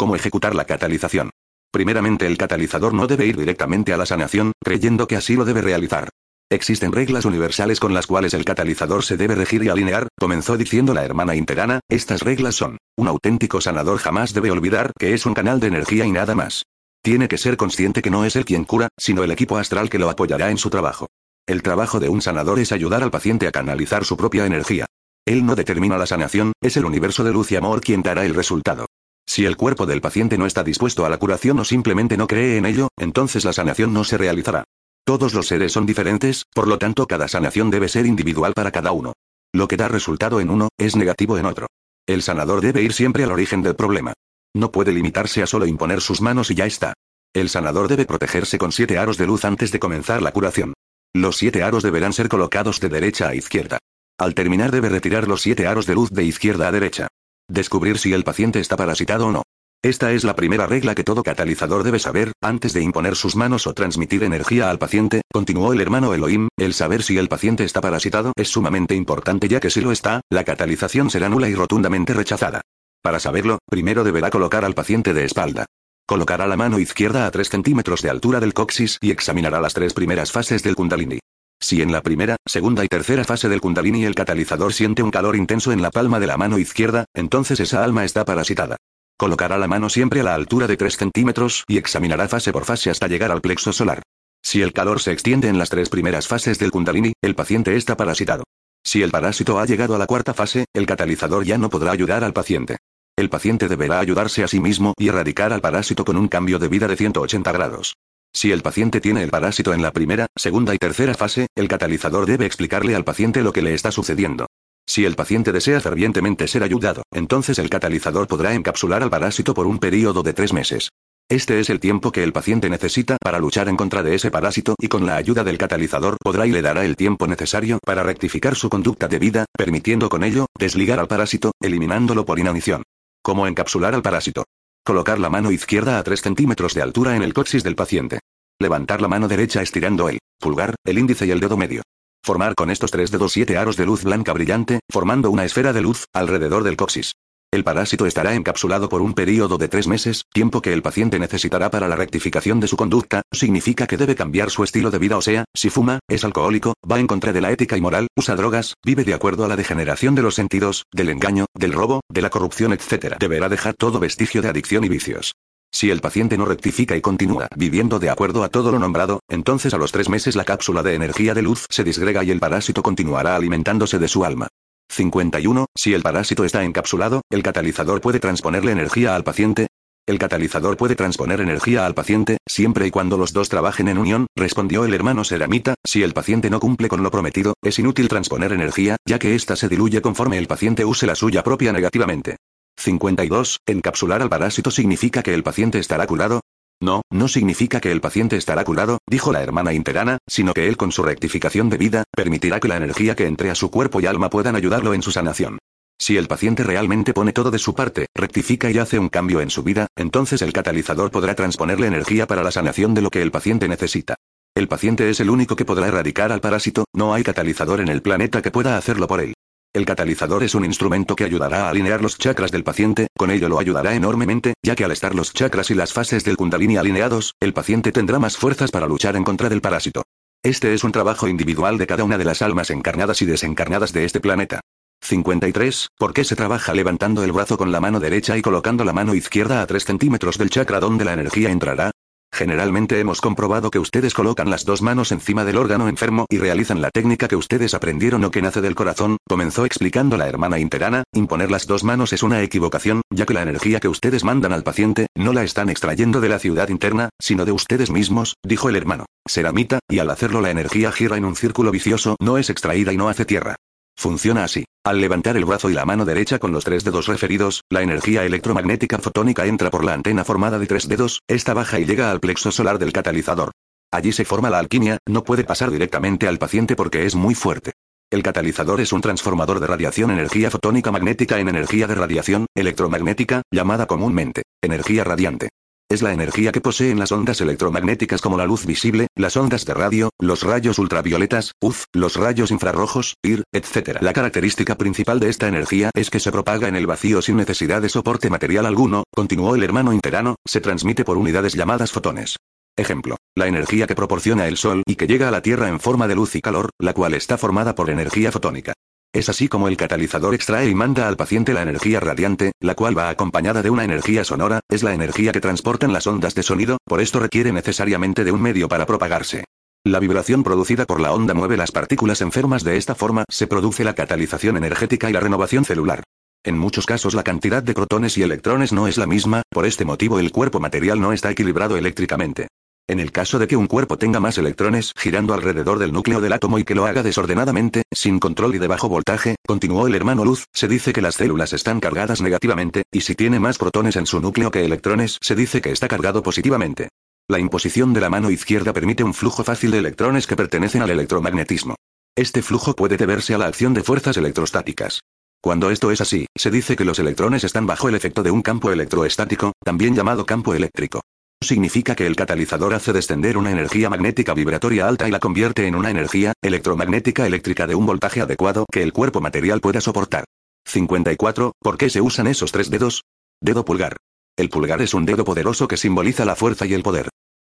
¿Cómo ejecutar la catalización? Primeramente el catalizador no debe ir directamente a la sanación, creyendo que así lo debe realizar. Existen reglas universales con las cuales el catalizador se debe regir y alinear, comenzó diciendo la hermana interana, estas reglas son, un auténtico sanador jamás debe olvidar que es un canal de energía y nada más. Tiene que ser consciente que no es él quien cura, sino el equipo astral que lo apoyará en su trabajo. El trabajo de un sanador es ayudar al paciente a canalizar su propia energía. Él no determina la sanación, es el universo de luz y amor quien dará el resultado. Si el cuerpo del paciente no está dispuesto a la curación o simplemente no cree en ello, entonces la sanación no se realizará. Todos los seres son diferentes, por lo tanto cada sanación debe ser individual para cada uno. Lo que da resultado en uno, es negativo en otro. El sanador debe ir siempre al origen del problema. No puede limitarse a solo imponer sus manos y ya está. El sanador debe protegerse con siete aros de luz antes de comenzar la curación. Los siete aros deberán ser colocados de derecha a izquierda. Al terminar debe retirar los siete aros de luz de izquierda a derecha. Descubrir si el paciente está parasitado o no. Esta es la primera regla que todo catalizador debe saber, antes de imponer sus manos o transmitir energía al paciente, continuó el hermano Elohim, el saber si el paciente está parasitado es sumamente importante ya que si lo está, la catalización será nula y rotundamente rechazada. Para saberlo, primero deberá colocar al paciente de espalda. Colocará la mano izquierda a 3 centímetros de altura del coxis y examinará las tres primeras fases del kundalini. Si en la primera, segunda y tercera fase del kundalini el catalizador siente un calor intenso en la palma de la mano izquierda, entonces esa alma está parasitada. Colocará la mano siempre a la altura de 3 centímetros y examinará fase por fase hasta llegar al plexo solar. Si el calor se extiende en las tres primeras fases del kundalini, el paciente está parasitado. Si el parásito ha llegado a la cuarta fase, el catalizador ya no podrá ayudar al paciente. El paciente deberá ayudarse a sí mismo y erradicar al parásito con un cambio de vida de 180 grados. Si el paciente tiene el parásito en la primera, segunda y tercera fase, el catalizador debe explicarle al paciente lo que le está sucediendo. Si el paciente desea fervientemente ser ayudado, entonces el catalizador podrá encapsular al parásito por un período de tres meses. Este es el tiempo que el paciente necesita para luchar en contra de ese parásito y con la ayuda del catalizador podrá y le dará el tiempo necesario para rectificar su conducta de vida, permitiendo con ello, desligar al parásito, eliminándolo por inanición. ¿Cómo encapsular al parásito? Colocar la mano izquierda a 3 centímetros de altura en el coxis del paciente. Levantar la mano derecha estirando el pulgar, el índice y el dedo medio. Formar con estos tres dedos siete aros de luz blanca brillante, formando una esfera de luz, alrededor del coxis. El parásito estará encapsulado por un período de tres meses, tiempo que el paciente necesitará para la rectificación de su conducta, significa que debe cambiar su estilo de vida o sea, si fuma, es alcohólico, va en contra de la ética y moral, usa drogas, vive de acuerdo a la degeneración de los sentidos, del engaño, del robo, de la corrupción etc. Deberá dejar todo vestigio de adicción y vicios. Si el paciente no rectifica y continúa viviendo de acuerdo a todo lo nombrado, entonces a los tres meses la cápsula de energía de luz se disgrega y el parásito continuará alimentándose de su alma. 51. Si el parásito está encapsulado, el catalizador puede transponerle energía al paciente. El catalizador puede transponer energía al paciente, siempre y cuando los dos trabajen en unión, respondió el hermano Seramita, si el paciente no cumple con lo prometido, es inútil transponer energía, ya que ésta se diluye conforme el paciente use la suya propia negativamente. 52. ¿Encapsular al parásito significa que el paciente estará curado? No, no significa que el paciente estará curado, dijo la hermana interana, sino que él con su rectificación de vida, permitirá que la energía que entre a su cuerpo y alma puedan ayudarlo en su sanación. Si el paciente realmente pone todo de su parte, rectifica y hace un cambio en su vida, entonces el catalizador podrá transponerle energía para la sanación de lo que el paciente necesita. El paciente es el único que podrá erradicar al parásito, no hay catalizador en el planeta que pueda hacerlo por él. El catalizador es un instrumento que ayudará a alinear los chakras del paciente, con ello lo ayudará enormemente, ya que al estar los chakras y las fases del kundalini alineados, el paciente tendrá más fuerzas para luchar en contra del parásito. Este es un trabajo individual de cada una de las almas encarnadas y desencarnadas de este planeta. 53. ¿Por qué se trabaja levantando el brazo con la mano derecha y colocando la mano izquierda a 3 centímetros del chakra donde la energía entrará? Generalmente hemos comprobado que ustedes colocan las dos manos encima del órgano enfermo y realizan la técnica que ustedes aprendieron o que nace del corazón, comenzó explicando la hermana interana, imponer las dos manos es una equivocación, ya que la energía que ustedes mandan al paciente, no la están extrayendo de la ciudad interna, sino de ustedes mismos, dijo el hermano. Seramita, y al hacerlo la energía gira en un círculo vicioso, no es extraída y no hace tierra. Funciona así. Al levantar el brazo y la mano derecha con los tres dedos referidos, la energía electromagnética fotónica entra por la antena formada de tres dedos, esta baja y llega al plexo solar del catalizador. Allí se forma la alquimia, no puede pasar directamente al paciente porque es muy fuerte. El catalizador es un transformador de radiación energía fotónica magnética en energía de radiación electromagnética, llamada comúnmente energía radiante. Es la energía que poseen las ondas electromagnéticas como la luz visible, las ondas de radio, los rayos ultravioletas, UF, los rayos infrarrojos, IR, etc. La característica principal de esta energía es que se propaga en el vacío sin necesidad de soporte material alguno, continuó el hermano interano, se transmite por unidades llamadas fotones. Ejemplo, la energía que proporciona el Sol y que llega a la Tierra en forma de luz y calor, la cual está formada por energía fotónica. Es así como el catalizador extrae y manda al paciente la energía radiante, la cual va acompañada de una energía sonora, es la energía que transportan las ondas de sonido, por esto requiere necesariamente de un medio para propagarse. La vibración producida por la onda mueve las partículas enfermas de esta forma se produce la catalización energética y la renovación celular. En muchos casos la cantidad de protones y electrones no es la misma, por este motivo el cuerpo material no está equilibrado eléctricamente. En el caso de que un cuerpo tenga más electrones girando alrededor del núcleo del átomo y que lo haga desordenadamente, sin control y de bajo voltaje, continuó el hermano Luz, se dice que las células están cargadas negativamente, y si tiene más protones en su núcleo que electrones, se dice que está cargado positivamente. La imposición de la mano izquierda permite un flujo fácil de electrones que pertenecen al electromagnetismo. Este flujo puede deberse a la acción de fuerzas electrostáticas. Cuando esto es así, se dice que los electrones están bajo el efecto de un campo electroestático, también llamado campo eléctrico. Significa que el catalizador hace descender una energía magnética vibratoria alta y la convierte en una energía electromagnética eléctrica de un voltaje adecuado que el cuerpo material pueda soportar. 54. ¿Por qué se usan esos tres dedos? Dedo pulgar. El pulgar es un dedo poderoso que simboliza la fuerza y el poder.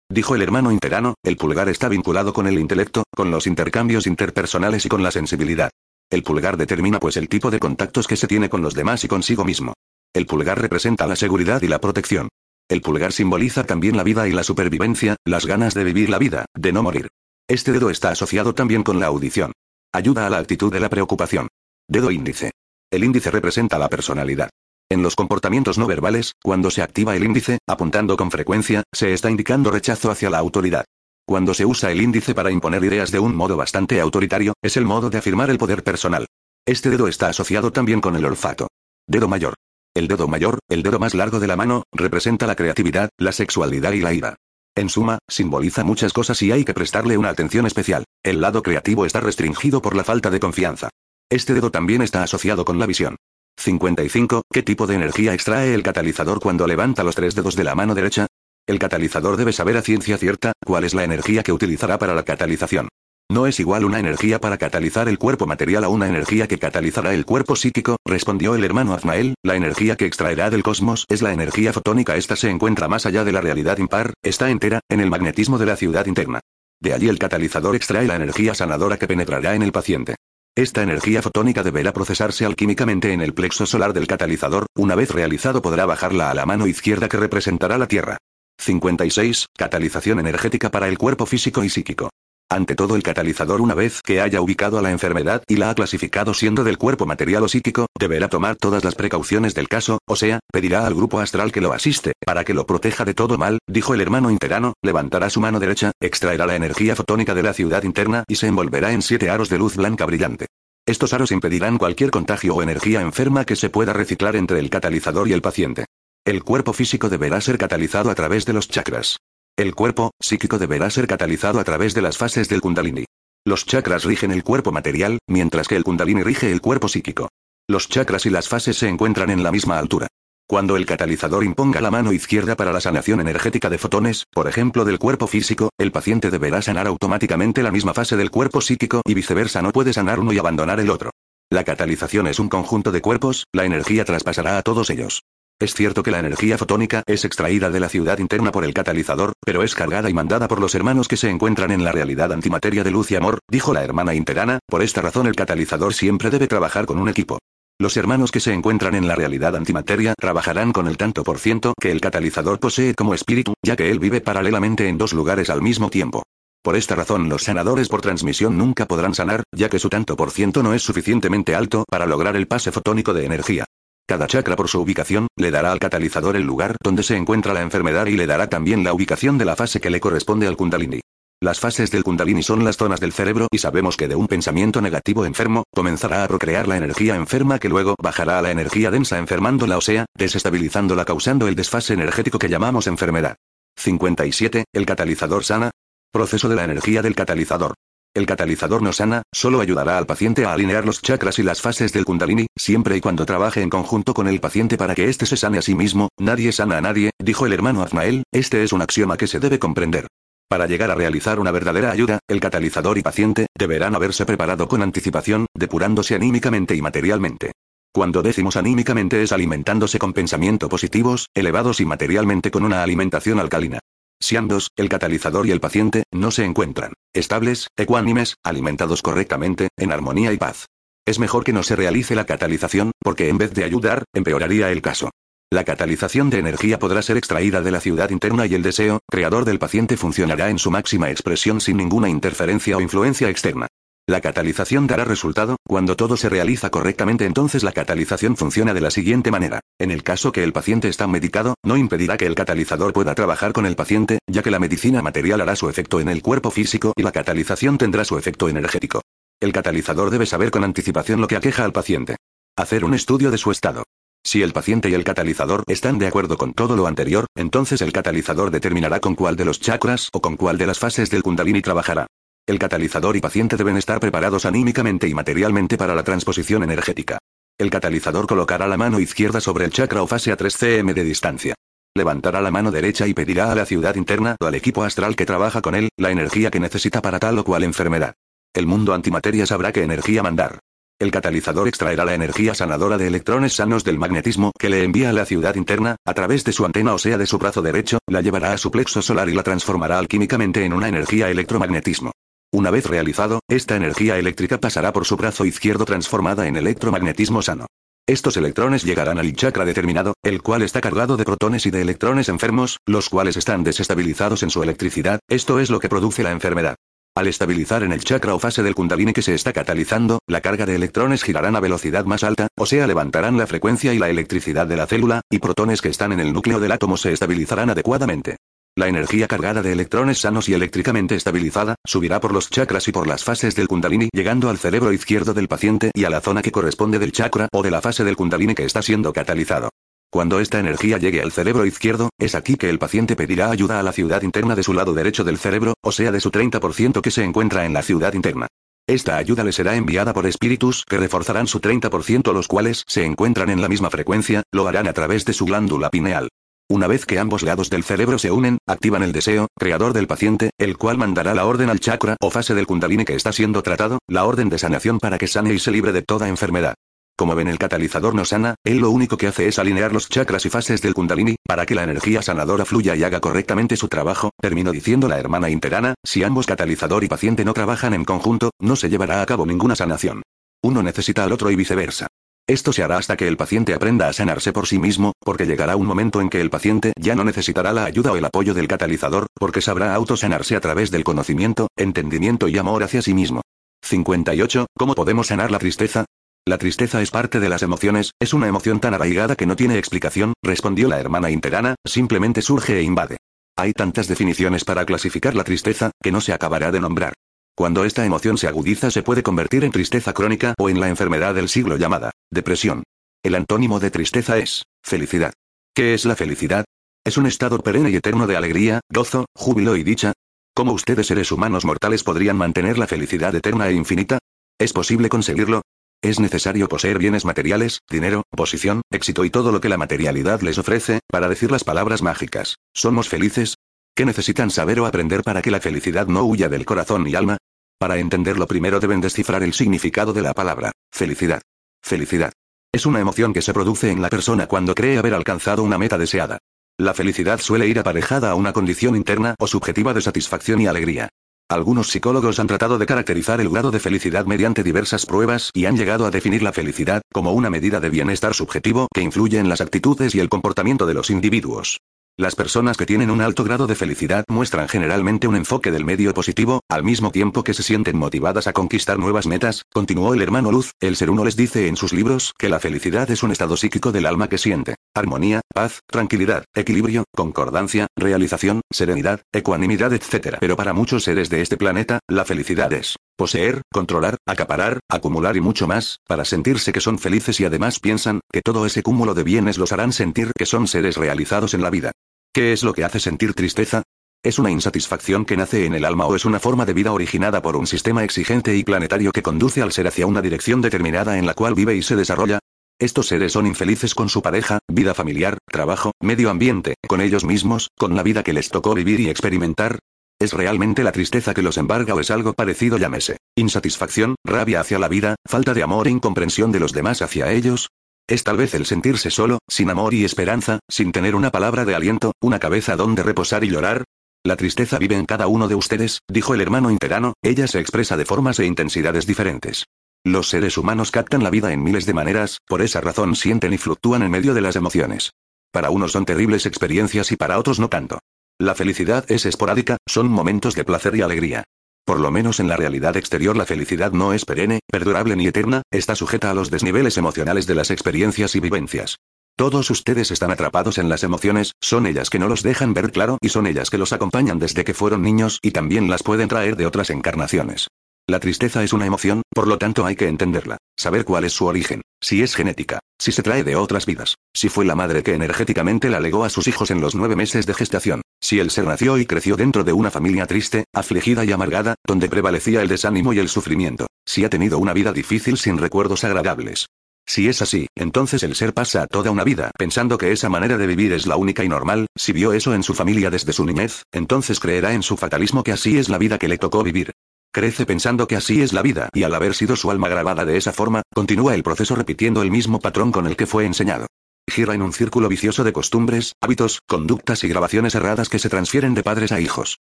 Dijo el hermano interano, el pulgar está vinculado con el intelecto, con los intercambios interpersonales y con la sensibilidad. El pulgar determina pues el tipo de contactos que se tiene con los demás y consigo mismo. El pulgar representa la seguridad y la protección. El pulgar simboliza también la vida y la supervivencia, las ganas de vivir la vida, de no morir. Este dedo está asociado también con la audición. Ayuda a la actitud de la preocupación. Dedo índice. El índice representa la personalidad. En los comportamientos no verbales, cuando se activa el índice, apuntando con frecuencia, se está indicando rechazo hacia la autoridad. Cuando se usa el índice para imponer ideas de un modo bastante autoritario, es el modo de afirmar el poder personal. Este dedo está asociado también con el olfato. Dedo mayor. El dedo mayor, el dedo más largo de la mano, representa la creatividad, la sexualidad y la ira. En suma, simboliza muchas cosas y hay que prestarle una atención especial. El lado creativo está restringido por la falta de confianza. Este dedo también está asociado con la visión. 55. ¿Qué tipo de energía extrae el catalizador cuando levanta los tres dedos de la mano derecha? El catalizador debe saber a ciencia cierta cuál es la energía que utilizará para la catalización. No es igual una energía para catalizar el cuerpo material a una energía que catalizará el cuerpo psíquico, respondió el hermano Azmael, la energía que extraerá del cosmos es la energía fotónica. Esta se encuentra más allá de la realidad impar, está entera, en el magnetismo de la ciudad interna. De allí el catalizador extrae la energía sanadora que penetrará en el paciente. Esta energía fotónica deberá procesarse alquímicamente en el plexo solar del catalizador, una vez realizado podrá bajarla a la mano izquierda que representará la Tierra. 56. Catalización energética para el cuerpo físico y psíquico. Ante todo el catalizador una vez que haya ubicado a la enfermedad y la ha clasificado siendo del cuerpo material o psíquico, deberá tomar todas las precauciones del caso, o sea, pedirá al grupo astral que lo asiste, para que lo proteja de todo mal, dijo el hermano interano, levantará su mano derecha, extraerá la energía fotónica de la ciudad interna y se envolverá en siete aros de luz blanca brillante. Estos aros impedirán cualquier contagio o energía enferma que se pueda reciclar entre el catalizador y el paciente. El cuerpo físico deberá ser catalizado a través de los chakras. El cuerpo psíquico deberá ser catalizado a través de las fases del kundalini. Los chakras rigen el cuerpo material, mientras que el kundalini rige el cuerpo psíquico. Los chakras y las fases se encuentran en la misma altura. Cuando el catalizador imponga la mano izquierda para la sanación energética de fotones, por ejemplo del cuerpo físico, el paciente deberá sanar automáticamente la misma fase del cuerpo psíquico y viceversa no puede sanar uno y abandonar el otro. La catalización es un conjunto de cuerpos, la energía traspasará a todos ellos. Es cierto que la energía fotónica es extraída de la ciudad interna por el catalizador, pero es cargada y mandada por los hermanos que se encuentran en la realidad antimateria de luz y amor, dijo la hermana interana, por esta razón el catalizador siempre debe trabajar con un equipo. Los hermanos que se encuentran en la realidad antimateria trabajarán con el tanto por ciento que el catalizador posee como espíritu, ya que él vive paralelamente en dos lugares al mismo tiempo. Por esta razón los sanadores por transmisión nunca podrán sanar, ya que su tanto por ciento no es suficientemente alto para lograr el pase fotónico de energía. Cada chakra por su ubicación, le dará al catalizador el lugar donde se encuentra la enfermedad y le dará también la ubicación de la fase que le corresponde al kundalini. Las fases del kundalini son las zonas del cerebro y sabemos que de un pensamiento negativo enfermo, comenzará a procrear la energía enferma que luego bajará a la energía densa enfermándola o sea, desestabilizándola causando el desfase energético que llamamos enfermedad. 57. El catalizador sana. Proceso de la energía del catalizador. El catalizador no sana, solo ayudará al paciente a alinear los chakras y las fases del kundalini, siempre y cuando trabaje en conjunto con el paciente para que éste se sane a sí mismo, nadie sana a nadie, dijo el hermano Azmael, este es un axioma que se debe comprender. Para llegar a realizar una verdadera ayuda, el catalizador y paciente, deberán haberse preparado con anticipación, depurándose anímicamente y materialmente. Cuando decimos anímicamente es alimentándose con pensamientos positivos, elevados y materialmente con una alimentación alcalina. Si ambos, el catalizador y el paciente, no se encuentran estables, ecuánimes, alimentados correctamente, en armonía y paz. Es mejor que no se realice la catalización, porque en vez de ayudar, empeoraría el caso. La catalización de energía podrá ser extraída de la ciudad interna y el deseo, creador del paciente funcionará en su máxima expresión sin ninguna interferencia o influencia externa. La catalización dará resultado, cuando todo se realiza correctamente entonces la catalización funciona de la siguiente manera. En el caso que el paciente está medicado, no impedirá que el catalizador pueda trabajar con el paciente, ya que la medicina material hará su efecto en el cuerpo físico y la catalización tendrá su efecto energético. El catalizador debe saber con anticipación lo que aqueja al paciente. Hacer un estudio de su estado. Si el paciente y el catalizador están de acuerdo con todo lo anterior, entonces el catalizador determinará con cuál de los chakras o con cuál de las fases del kundalini trabajará. El catalizador y paciente deben estar preparados anímicamente y materialmente para la transposición energética. El catalizador colocará la mano izquierda sobre el chakra o fase a 3 cm de distancia. Levantará la mano derecha y pedirá a la ciudad interna o al equipo astral que trabaja con él, la energía que necesita para tal o cual enfermedad. El mundo antimateria sabrá qué energía mandar. El catalizador extraerá la energía sanadora de electrones sanos del magnetismo que le envía a la ciudad interna, a través de su antena o sea de su brazo derecho, la llevará a su plexo solar y la transformará alquímicamente en una energía electromagnetismo. Una vez realizado, esta energía eléctrica pasará por su brazo izquierdo transformada en electromagnetismo sano. Estos electrones llegarán al chakra determinado, el cual está cargado de protones y de electrones enfermos, los cuales están desestabilizados en su electricidad, esto es lo que produce la enfermedad. Al estabilizar en el chakra o fase del kundalini que se está catalizando, la carga de electrones girarán a velocidad más alta, o sea levantarán la frecuencia y la electricidad de la célula, y protones que están en el núcleo del átomo se estabilizarán adecuadamente. La energía cargada de electrones sanos y eléctricamente estabilizada, subirá por los chakras y por las fases del kundalini llegando al cerebro izquierdo del paciente y a la zona que corresponde del chakra o de la fase del kundalini que está siendo catalizado. Cuando esta energía llegue al cerebro izquierdo, es aquí que el paciente pedirá ayuda a la ciudad interna de su lado derecho del cerebro, o sea de su 30% que se encuentra en la ciudad interna. Esta ayuda le será enviada por espíritus que reforzarán su 30% los cuales se encuentran en la misma frecuencia, lo harán a través de su glándula pineal. Una vez que ambos lados del cerebro se unen, activan el deseo, creador del paciente, el cual mandará la orden al chakra o fase del kundalini que está siendo tratado, la orden de sanación para que sane y se libre de toda enfermedad. Como ven el catalizador no sana, él lo único que hace es alinear los chakras y fases del kundalini, para que la energía sanadora fluya y haga correctamente su trabajo, terminó diciendo la hermana interana, si ambos catalizador y paciente no trabajan en conjunto, no se llevará a cabo ninguna sanación. Uno necesita al otro y viceversa. Esto se hará hasta que el paciente aprenda a sanarse por sí mismo, porque llegará un momento en que el paciente ya no necesitará la ayuda o el apoyo del catalizador, porque sabrá autosanarse a través del conocimiento, entendimiento y amor hacia sí mismo. 58. ¿Cómo podemos sanar la tristeza? La tristeza es parte de las emociones, es una emoción tan arraigada que no tiene explicación, respondió la hermana interana, simplemente surge e invade. Hay tantas definiciones para clasificar la tristeza, que no se acabará de nombrar. Cuando esta emoción se agudiza se puede convertir en tristeza crónica o en la enfermedad del siglo llamada depresión. El antónimo de tristeza es felicidad. ¿Qué es la felicidad? Es un estado perenne y eterno de alegría, gozo, júbilo y dicha. ¿Cómo ustedes seres humanos mortales podrían mantener la felicidad eterna e infinita? ¿Es posible conseguirlo? Es necesario poseer bienes materiales, dinero, posición, éxito y todo lo que la materialidad les ofrece, para decir las palabras mágicas. ¿Somos felices? ¿Qué necesitan saber o aprender para que la felicidad no huya del corazón y alma? Para entenderlo primero deben descifrar el significado de la palabra, felicidad. Felicidad. Es una emoción que se produce en la persona cuando cree haber alcanzado una meta deseada. La felicidad suele ir aparejada a una condición interna o subjetiva de satisfacción y alegría. Algunos psicólogos han tratado de caracterizar el grado de felicidad mediante diversas pruebas y han llegado a definir la felicidad como una medida de bienestar subjetivo que influye en las actitudes y el comportamiento de los individuos. Las personas que tienen un alto grado de felicidad muestran generalmente un enfoque del medio positivo, al mismo tiempo que se sienten motivadas a conquistar nuevas metas, continuó el hermano Luz, el ser uno les dice en sus libros que la felicidad es un estado psíquico del alma que siente armonía, paz, tranquilidad, equilibrio, concordancia, realización, serenidad, ecuanimidad, etc. Pero para muchos seres de este planeta, la felicidad es poseer, controlar, acaparar, acumular y mucho más, para sentirse que son felices y además piensan que todo ese cúmulo de bienes los harán sentir que son seres realizados en la vida. ¿Qué es lo que hace sentir tristeza? ¿Es una insatisfacción que nace en el alma o es una forma de vida originada por un sistema exigente y planetario que conduce al ser hacia una dirección determinada en la cual vive y se desarrolla? Estos seres son infelices con su pareja, vida familiar, trabajo, medio ambiente, con ellos mismos, con la vida que les tocó vivir y experimentar. ¿Es realmente la tristeza que los embarga o es algo parecido llámese? Insatisfacción, rabia hacia la vida, falta de amor e incomprensión de los demás hacia ellos. Es tal vez el sentirse solo, sin amor y esperanza, sin tener una palabra de aliento, una cabeza donde reposar y llorar. La tristeza vive en cada uno de ustedes, dijo el hermano interano, ella se expresa de formas e intensidades diferentes. Los seres humanos captan la vida en miles de maneras, por esa razón sienten y fluctúan en medio de las emociones. Para unos son terribles experiencias y para otros no tanto. La felicidad es esporádica, son momentos de placer y alegría. Por lo menos en la realidad exterior la felicidad no es perenne, perdurable ni eterna, está sujeta a los desniveles emocionales de las experiencias y vivencias. Todos ustedes están atrapados en las emociones, son ellas que no los dejan ver claro y son ellas que los acompañan desde que fueron niños y también las pueden traer de otras encarnaciones. La tristeza es una emoción, por lo tanto hay que entenderla, saber cuál es su origen, si es genética, si se trae de otras vidas, si fue la madre que energéticamente la legó a sus hijos en los nueve meses de gestación, si el ser nació y creció dentro de una familia triste, afligida y amargada, donde prevalecía el desánimo y el sufrimiento, si ha tenido una vida difícil sin recuerdos agradables, si es así, entonces el ser pasa toda una vida pensando que esa manera de vivir es la única y normal, si vio eso en su familia desde su niñez, entonces creerá en su fatalismo que así es la vida que le tocó vivir. Crece pensando que así es la vida y al haber sido su alma grabada de esa forma, continúa el proceso repitiendo el mismo patrón con el que fue enseñado. Gira en un círculo vicioso de costumbres, hábitos, conductas y grabaciones erradas que se transfieren de padres a hijos.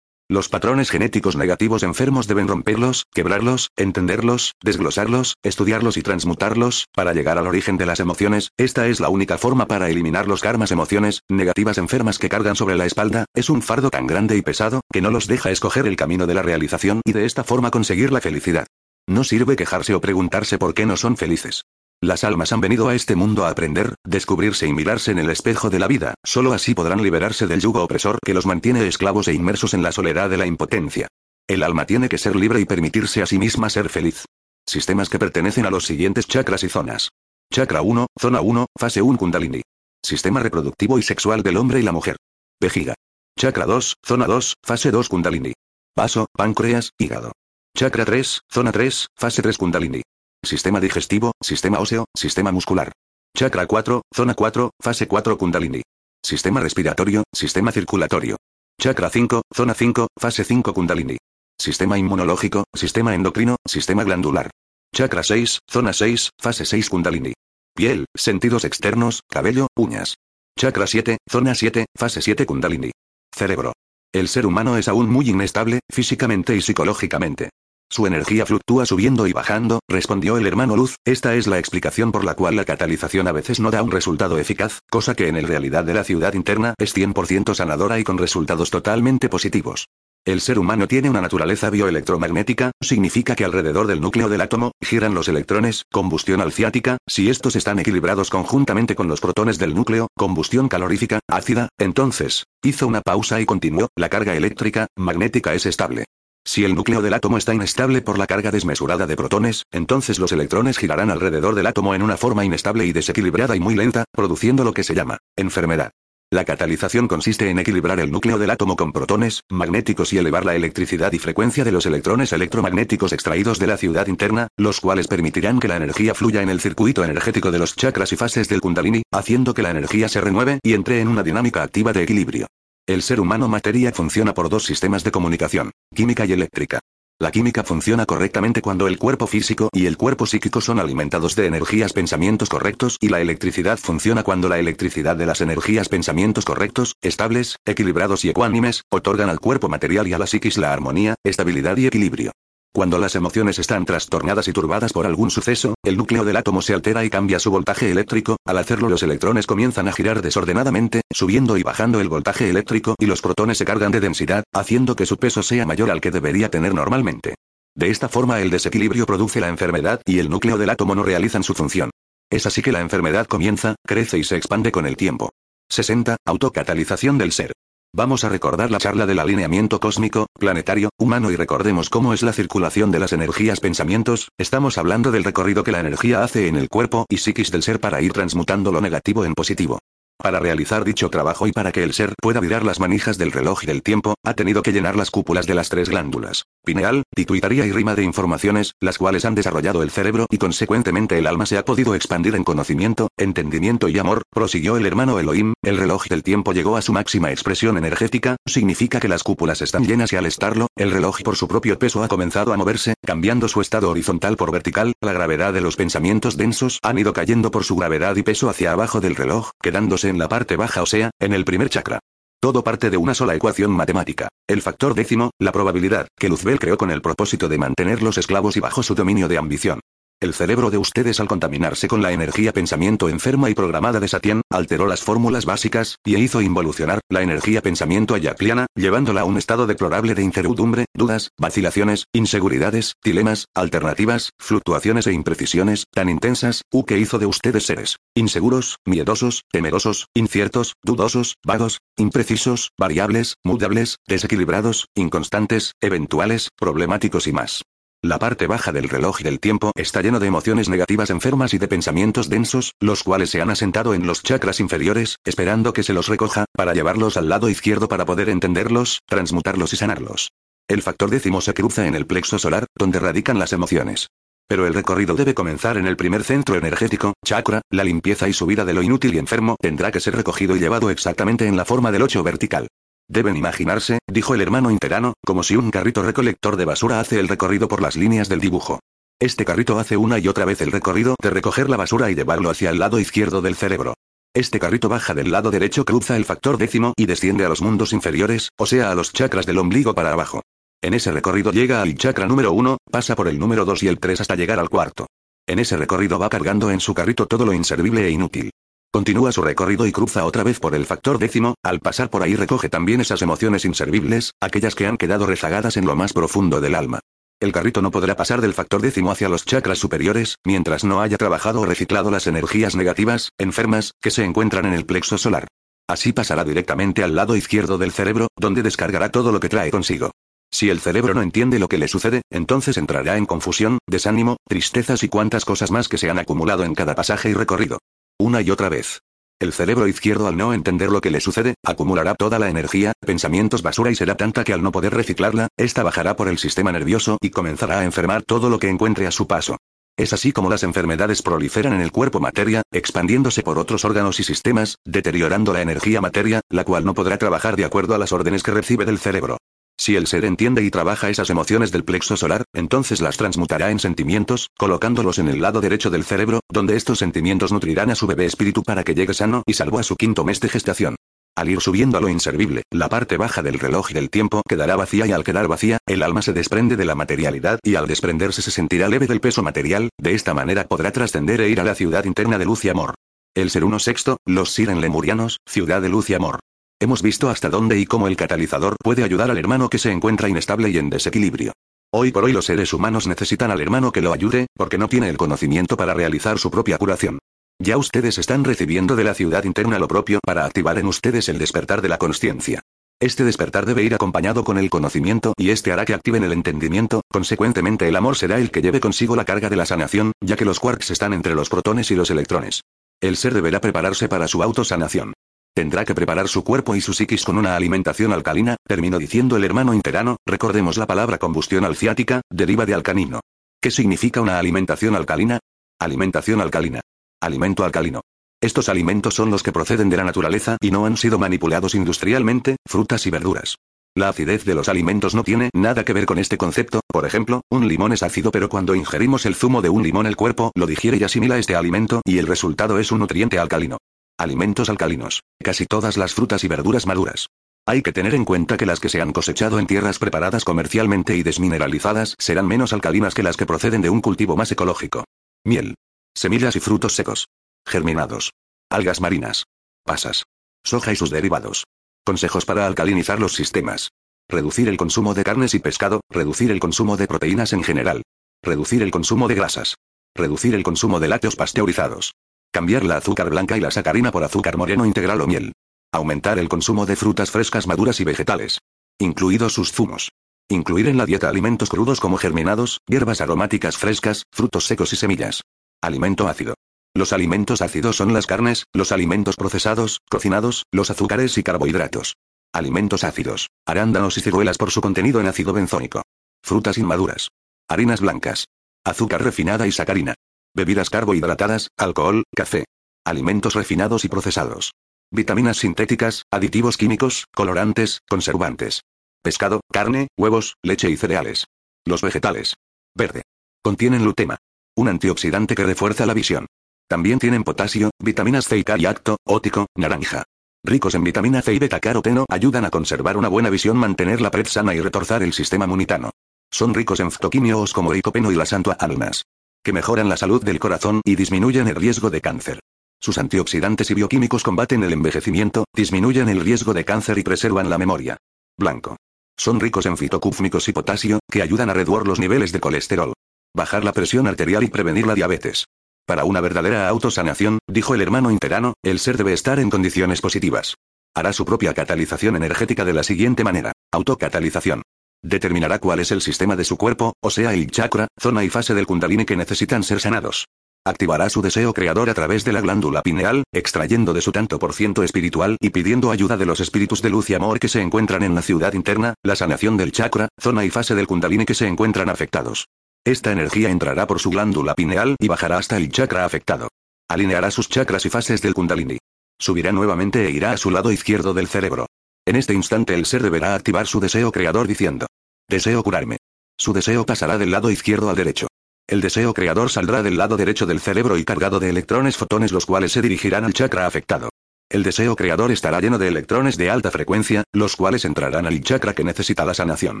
Los patrones genéticos negativos enfermos deben romperlos, quebrarlos, entenderlos, desglosarlos, estudiarlos y transmutarlos, para llegar al origen de las emociones, esta es la única forma para eliminar los karmas emociones, negativas enfermas que cargan sobre la espalda, es un fardo tan grande y pesado, que no los deja escoger el camino de la realización y de esta forma conseguir la felicidad. No sirve quejarse o preguntarse por qué no son felices. Las almas han venido a este mundo a aprender, descubrirse y mirarse en el espejo de la vida, solo así podrán liberarse del yugo opresor que los mantiene esclavos e inmersos en la soledad de la impotencia. El alma tiene que ser libre y permitirse a sí misma ser feliz. Sistemas que pertenecen a los siguientes chakras y zonas. Chakra 1, zona 1, fase 1 Kundalini. Sistema reproductivo y sexual del hombre y la mujer. Vejiga. Chakra 2, zona 2, fase 2 Kundalini. Vaso, páncreas, hígado. Chakra 3, zona 3, fase 3 Kundalini. Sistema digestivo, sistema óseo, sistema muscular. Chakra 4, zona 4, fase 4 Kundalini. Sistema respiratorio, sistema circulatorio. Chakra 5, zona 5, fase 5 Kundalini. Sistema inmunológico, sistema endocrino, sistema glandular. Chakra 6, zona 6, fase 6 Kundalini. Piel, sentidos externos, cabello, uñas. Chakra 7, zona 7, fase 7 Kundalini. Cerebro. El ser humano es aún muy inestable, físicamente y psicológicamente. Su energía fluctúa subiendo y bajando, respondió el hermano Luz, esta es la explicación por la cual la catalización a veces no da un resultado eficaz, cosa que en el realidad de la ciudad interna es 100% sanadora y con resultados totalmente positivos. El ser humano tiene una naturaleza bioelectromagnética, significa que alrededor del núcleo del átomo, giran los electrones, combustión alciática, si estos están equilibrados conjuntamente con los protones del núcleo, combustión calorífica, ácida, entonces, hizo una pausa y continuó, la carga eléctrica, magnética es estable. Si el núcleo del átomo está inestable por la carga desmesurada de protones, entonces los electrones girarán alrededor del átomo en una forma inestable y desequilibrada y muy lenta, produciendo lo que se llama enfermedad. La catalización consiste en equilibrar el núcleo del átomo con protones magnéticos y elevar la electricidad y frecuencia de los electrones electromagnéticos extraídos de la ciudad interna, los cuales permitirán que la energía fluya en el circuito energético de los chakras y fases del kundalini, haciendo que la energía se renueve y entre en una dinámica activa de equilibrio. El ser humano materia funciona por dos sistemas de comunicación, química y eléctrica. La química funciona correctamente cuando el cuerpo físico y el cuerpo psíquico son alimentados de energías pensamientos correctos y la electricidad funciona cuando la electricidad de las energías pensamientos correctos, estables, equilibrados y ecuánimes, otorgan al cuerpo material y a la psiquis la armonía, estabilidad y equilibrio. Cuando las emociones están trastornadas y turbadas por algún suceso, el núcleo del átomo se altera y cambia su voltaje eléctrico, al hacerlo los electrones comienzan a girar desordenadamente, subiendo y bajando el voltaje eléctrico y los protones se cargan de densidad, haciendo que su peso sea mayor al que debería tener normalmente. De esta forma el desequilibrio produce la enfermedad y el núcleo del átomo no realizan su función. Es así que la enfermedad comienza, crece y se expande con el tiempo. 60. Autocatalización del ser. Vamos a recordar la charla del alineamiento cósmico, planetario, humano y recordemos cómo es la circulación de las energías pensamientos, estamos hablando del recorrido que la energía hace en el cuerpo y psiquis del ser para ir transmutando lo negativo en positivo. Para realizar dicho trabajo y para que el ser pueda virar las manijas del reloj del tiempo, ha tenido que llenar las cúpulas de las tres glándulas, pineal, pituitaria y rima de informaciones, las cuales han desarrollado el cerebro y consecuentemente el alma se ha podido expandir en conocimiento, entendimiento y amor, prosiguió el hermano Elohim, el reloj del tiempo llegó a su máxima expresión energética, significa que las cúpulas están llenas y al estarlo, el reloj por su propio peso ha comenzado a moverse, cambiando su estado horizontal por vertical, la gravedad de los pensamientos densos han ido cayendo por su gravedad y peso hacia abajo del reloj, quedándose en la parte baja o sea, en el primer chakra. Todo parte de una sola ecuación matemática. El factor décimo, la probabilidad, que Luzbel creó con el propósito de mantenerlos esclavos y bajo su dominio de ambición. El cerebro de ustedes al contaminarse con la energía pensamiento enferma y programada de Satien, alteró las fórmulas básicas, y hizo involucionar la energía pensamiento ayacliana, llevándola a un estado deplorable de incertidumbre, dudas, vacilaciones, inseguridades, dilemas, alternativas, fluctuaciones e imprecisiones, tan intensas, u que hizo de ustedes seres inseguros, miedosos, temerosos, inciertos, dudosos, vagos, imprecisos, variables, mudables, desequilibrados, inconstantes, eventuales, problemáticos y más. La parte baja del reloj del tiempo está lleno de emociones negativas enfermas y de pensamientos densos, los cuales se han asentado en los chakras inferiores, esperando que se los recoja, para llevarlos al lado izquierdo para poder entenderlos, transmutarlos y sanarlos. El factor décimo se cruza en el plexo solar, donde radican las emociones. Pero el recorrido debe comenzar en el primer centro energético, chakra, la limpieza y subida de lo inútil y enfermo tendrá que ser recogido y llevado exactamente en la forma del 8 vertical. Deben imaginarse, dijo el hermano interano, como si un carrito recolector de basura hace el recorrido por las líneas del dibujo. Este carrito hace una y otra vez el recorrido de recoger la basura y llevarlo hacia el lado izquierdo del cerebro. Este carrito baja del lado derecho, cruza el factor décimo y desciende a los mundos inferiores, o sea, a los chakras del ombligo para abajo. En ese recorrido llega al chakra número 1, pasa por el número 2 y el 3 hasta llegar al cuarto. En ese recorrido va cargando en su carrito todo lo inservible e inútil. Continúa su recorrido y cruza otra vez por el factor décimo, al pasar por ahí recoge también esas emociones inservibles, aquellas que han quedado rezagadas en lo más profundo del alma. El carrito no podrá pasar del factor décimo hacia los chakras superiores, mientras no haya trabajado o reciclado las energías negativas, enfermas, que se encuentran en el plexo solar. Así pasará directamente al lado izquierdo del cerebro, donde descargará todo lo que trae consigo. Si el cerebro no entiende lo que le sucede, entonces entrará en confusión, desánimo, tristezas y cuantas cosas más que se han acumulado en cada pasaje y recorrido. Una y otra vez. El cerebro izquierdo al no entender lo que le sucede, acumulará toda la energía, pensamientos basura y será tanta que al no poder reciclarla, esta bajará por el sistema nervioso y comenzará a enfermar todo lo que encuentre a su paso. Es así como las enfermedades proliferan en el cuerpo materia, expandiéndose por otros órganos y sistemas, deteriorando la energía materia, la cual no podrá trabajar de acuerdo a las órdenes que recibe del cerebro. Si el ser entiende y trabaja esas emociones del plexo solar, entonces las transmutará en sentimientos, colocándolos en el lado derecho del cerebro, donde estos sentimientos nutrirán a su bebé espíritu para que llegue sano y salvo a su quinto mes de gestación. Al ir subiendo a lo inservible, la parte baja del reloj del tiempo quedará vacía y al quedar vacía, el alma se desprende de la materialidad y al desprenderse se sentirá leve del peso material, de esta manera podrá trascender e ir a la ciudad interna de luz y amor. El ser uno sexto, los Siren lemurianos, ciudad de luz y amor. Hemos visto hasta dónde y cómo el catalizador puede ayudar al hermano que se encuentra inestable y en desequilibrio. Hoy por hoy los seres humanos necesitan al hermano que lo ayude, porque no tiene el conocimiento para realizar su propia curación. Ya ustedes están recibiendo de la ciudad interna lo propio para activar en ustedes el despertar de la conciencia. Este despertar debe ir acompañado con el conocimiento y este hará que activen el entendimiento, consecuentemente el amor será el que lleve consigo la carga de la sanación, ya que los quarks están entre los protones y los electrones. El ser deberá prepararse para su autosanación. Tendrá que preparar su cuerpo y su psiquis con una alimentación alcalina, terminó diciendo el hermano interano, recordemos la palabra combustión alciática, deriva de alcanino. ¿Qué significa una alimentación alcalina? Alimentación alcalina. Alimento alcalino. Estos alimentos son los que proceden de la naturaleza y no han sido manipulados industrialmente, frutas y verduras. La acidez de los alimentos no tiene nada que ver con este concepto, por ejemplo, un limón es ácido pero cuando ingerimos el zumo de un limón el cuerpo lo digiere y asimila este alimento y el resultado es un nutriente alcalino. Alimentos alcalinos. Casi todas las frutas y verduras maduras. Hay que tener en cuenta que las que se han cosechado en tierras preparadas comercialmente y desmineralizadas serán menos alcalinas que las que proceden de un cultivo más ecológico. Miel. Semillas y frutos secos. Germinados. Algas marinas. Pasas. Soja y sus derivados. Consejos para alcalinizar los sistemas. Reducir el consumo de carnes y pescado, reducir el consumo de proteínas en general. Reducir el consumo de grasas. Reducir el consumo de lácteos pasteurizados. Cambiar la azúcar blanca y la sacarina por azúcar moreno integral o miel. Aumentar el consumo de frutas frescas maduras y vegetales. Incluidos sus zumos. Incluir en la dieta alimentos crudos como germinados, hierbas aromáticas frescas, frutos secos y semillas. Alimento ácido. Los alimentos ácidos son las carnes, los alimentos procesados, cocinados, los azúcares y carbohidratos. Alimentos ácidos. Arándanos y ciruelas por su contenido en ácido benzónico. Frutas inmaduras. Harinas blancas. Azúcar refinada y sacarina. Bebidas carbohidratadas, alcohol, café. Alimentos refinados y procesados. Vitaminas sintéticas, aditivos químicos, colorantes, conservantes. Pescado, carne, huevos, leche y cereales. Los vegetales. Verde. Contienen lutema. Un antioxidante que refuerza la visión. También tienen potasio, vitaminas C y acto, ótico, naranja. Ricos en vitamina C y beta-caroteno ayudan a conservar una buena visión, mantener la pared sana y retorzar el sistema inmunitano. Son ricos en fitoquímicos como licopeno y las antoalmas. Que mejoran la salud del corazón y disminuyen el riesgo de cáncer. Sus antioxidantes y bioquímicos combaten el envejecimiento, disminuyen el riesgo de cáncer y preservan la memoria. Blanco. Son ricos en fitocúfmicos y potasio, que ayudan a reducir los niveles de colesterol. Bajar la presión arterial y prevenir la diabetes. Para una verdadera autosanación, dijo el hermano interano, el ser debe estar en condiciones positivas. Hará su propia catalización energética de la siguiente manera. Autocatalización. Determinará cuál es el sistema de su cuerpo, o sea el chakra, zona y fase del kundalini que necesitan ser sanados. Activará su deseo creador a través de la glándula pineal, extrayendo de su tanto por ciento espiritual y pidiendo ayuda de los espíritus de luz y amor que se encuentran en la ciudad interna, la sanación del chakra, zona y fase del kundalini que se encuentran afectados. Esta energía entrará por su glándula pineal y bajará hasta el chakra afectado. Alineará sus chakras y fases del kundalini. Subirá nuevamente e irá a su lado izquierdo del cerebro. En este instante el ser deberá activar su deseo creador diciendo. Deseo curarme. Su deseo pasará del lado izquierdo al derecho. El deseo creador saldrá del lado derecho del cerebro y cargado de electrones fotones los cuales se dirigirán al chakra afectado. El deseo creador estará lleno de electrones de alta frecuencia, los cuales entrarán al chakra que necesita la sanación.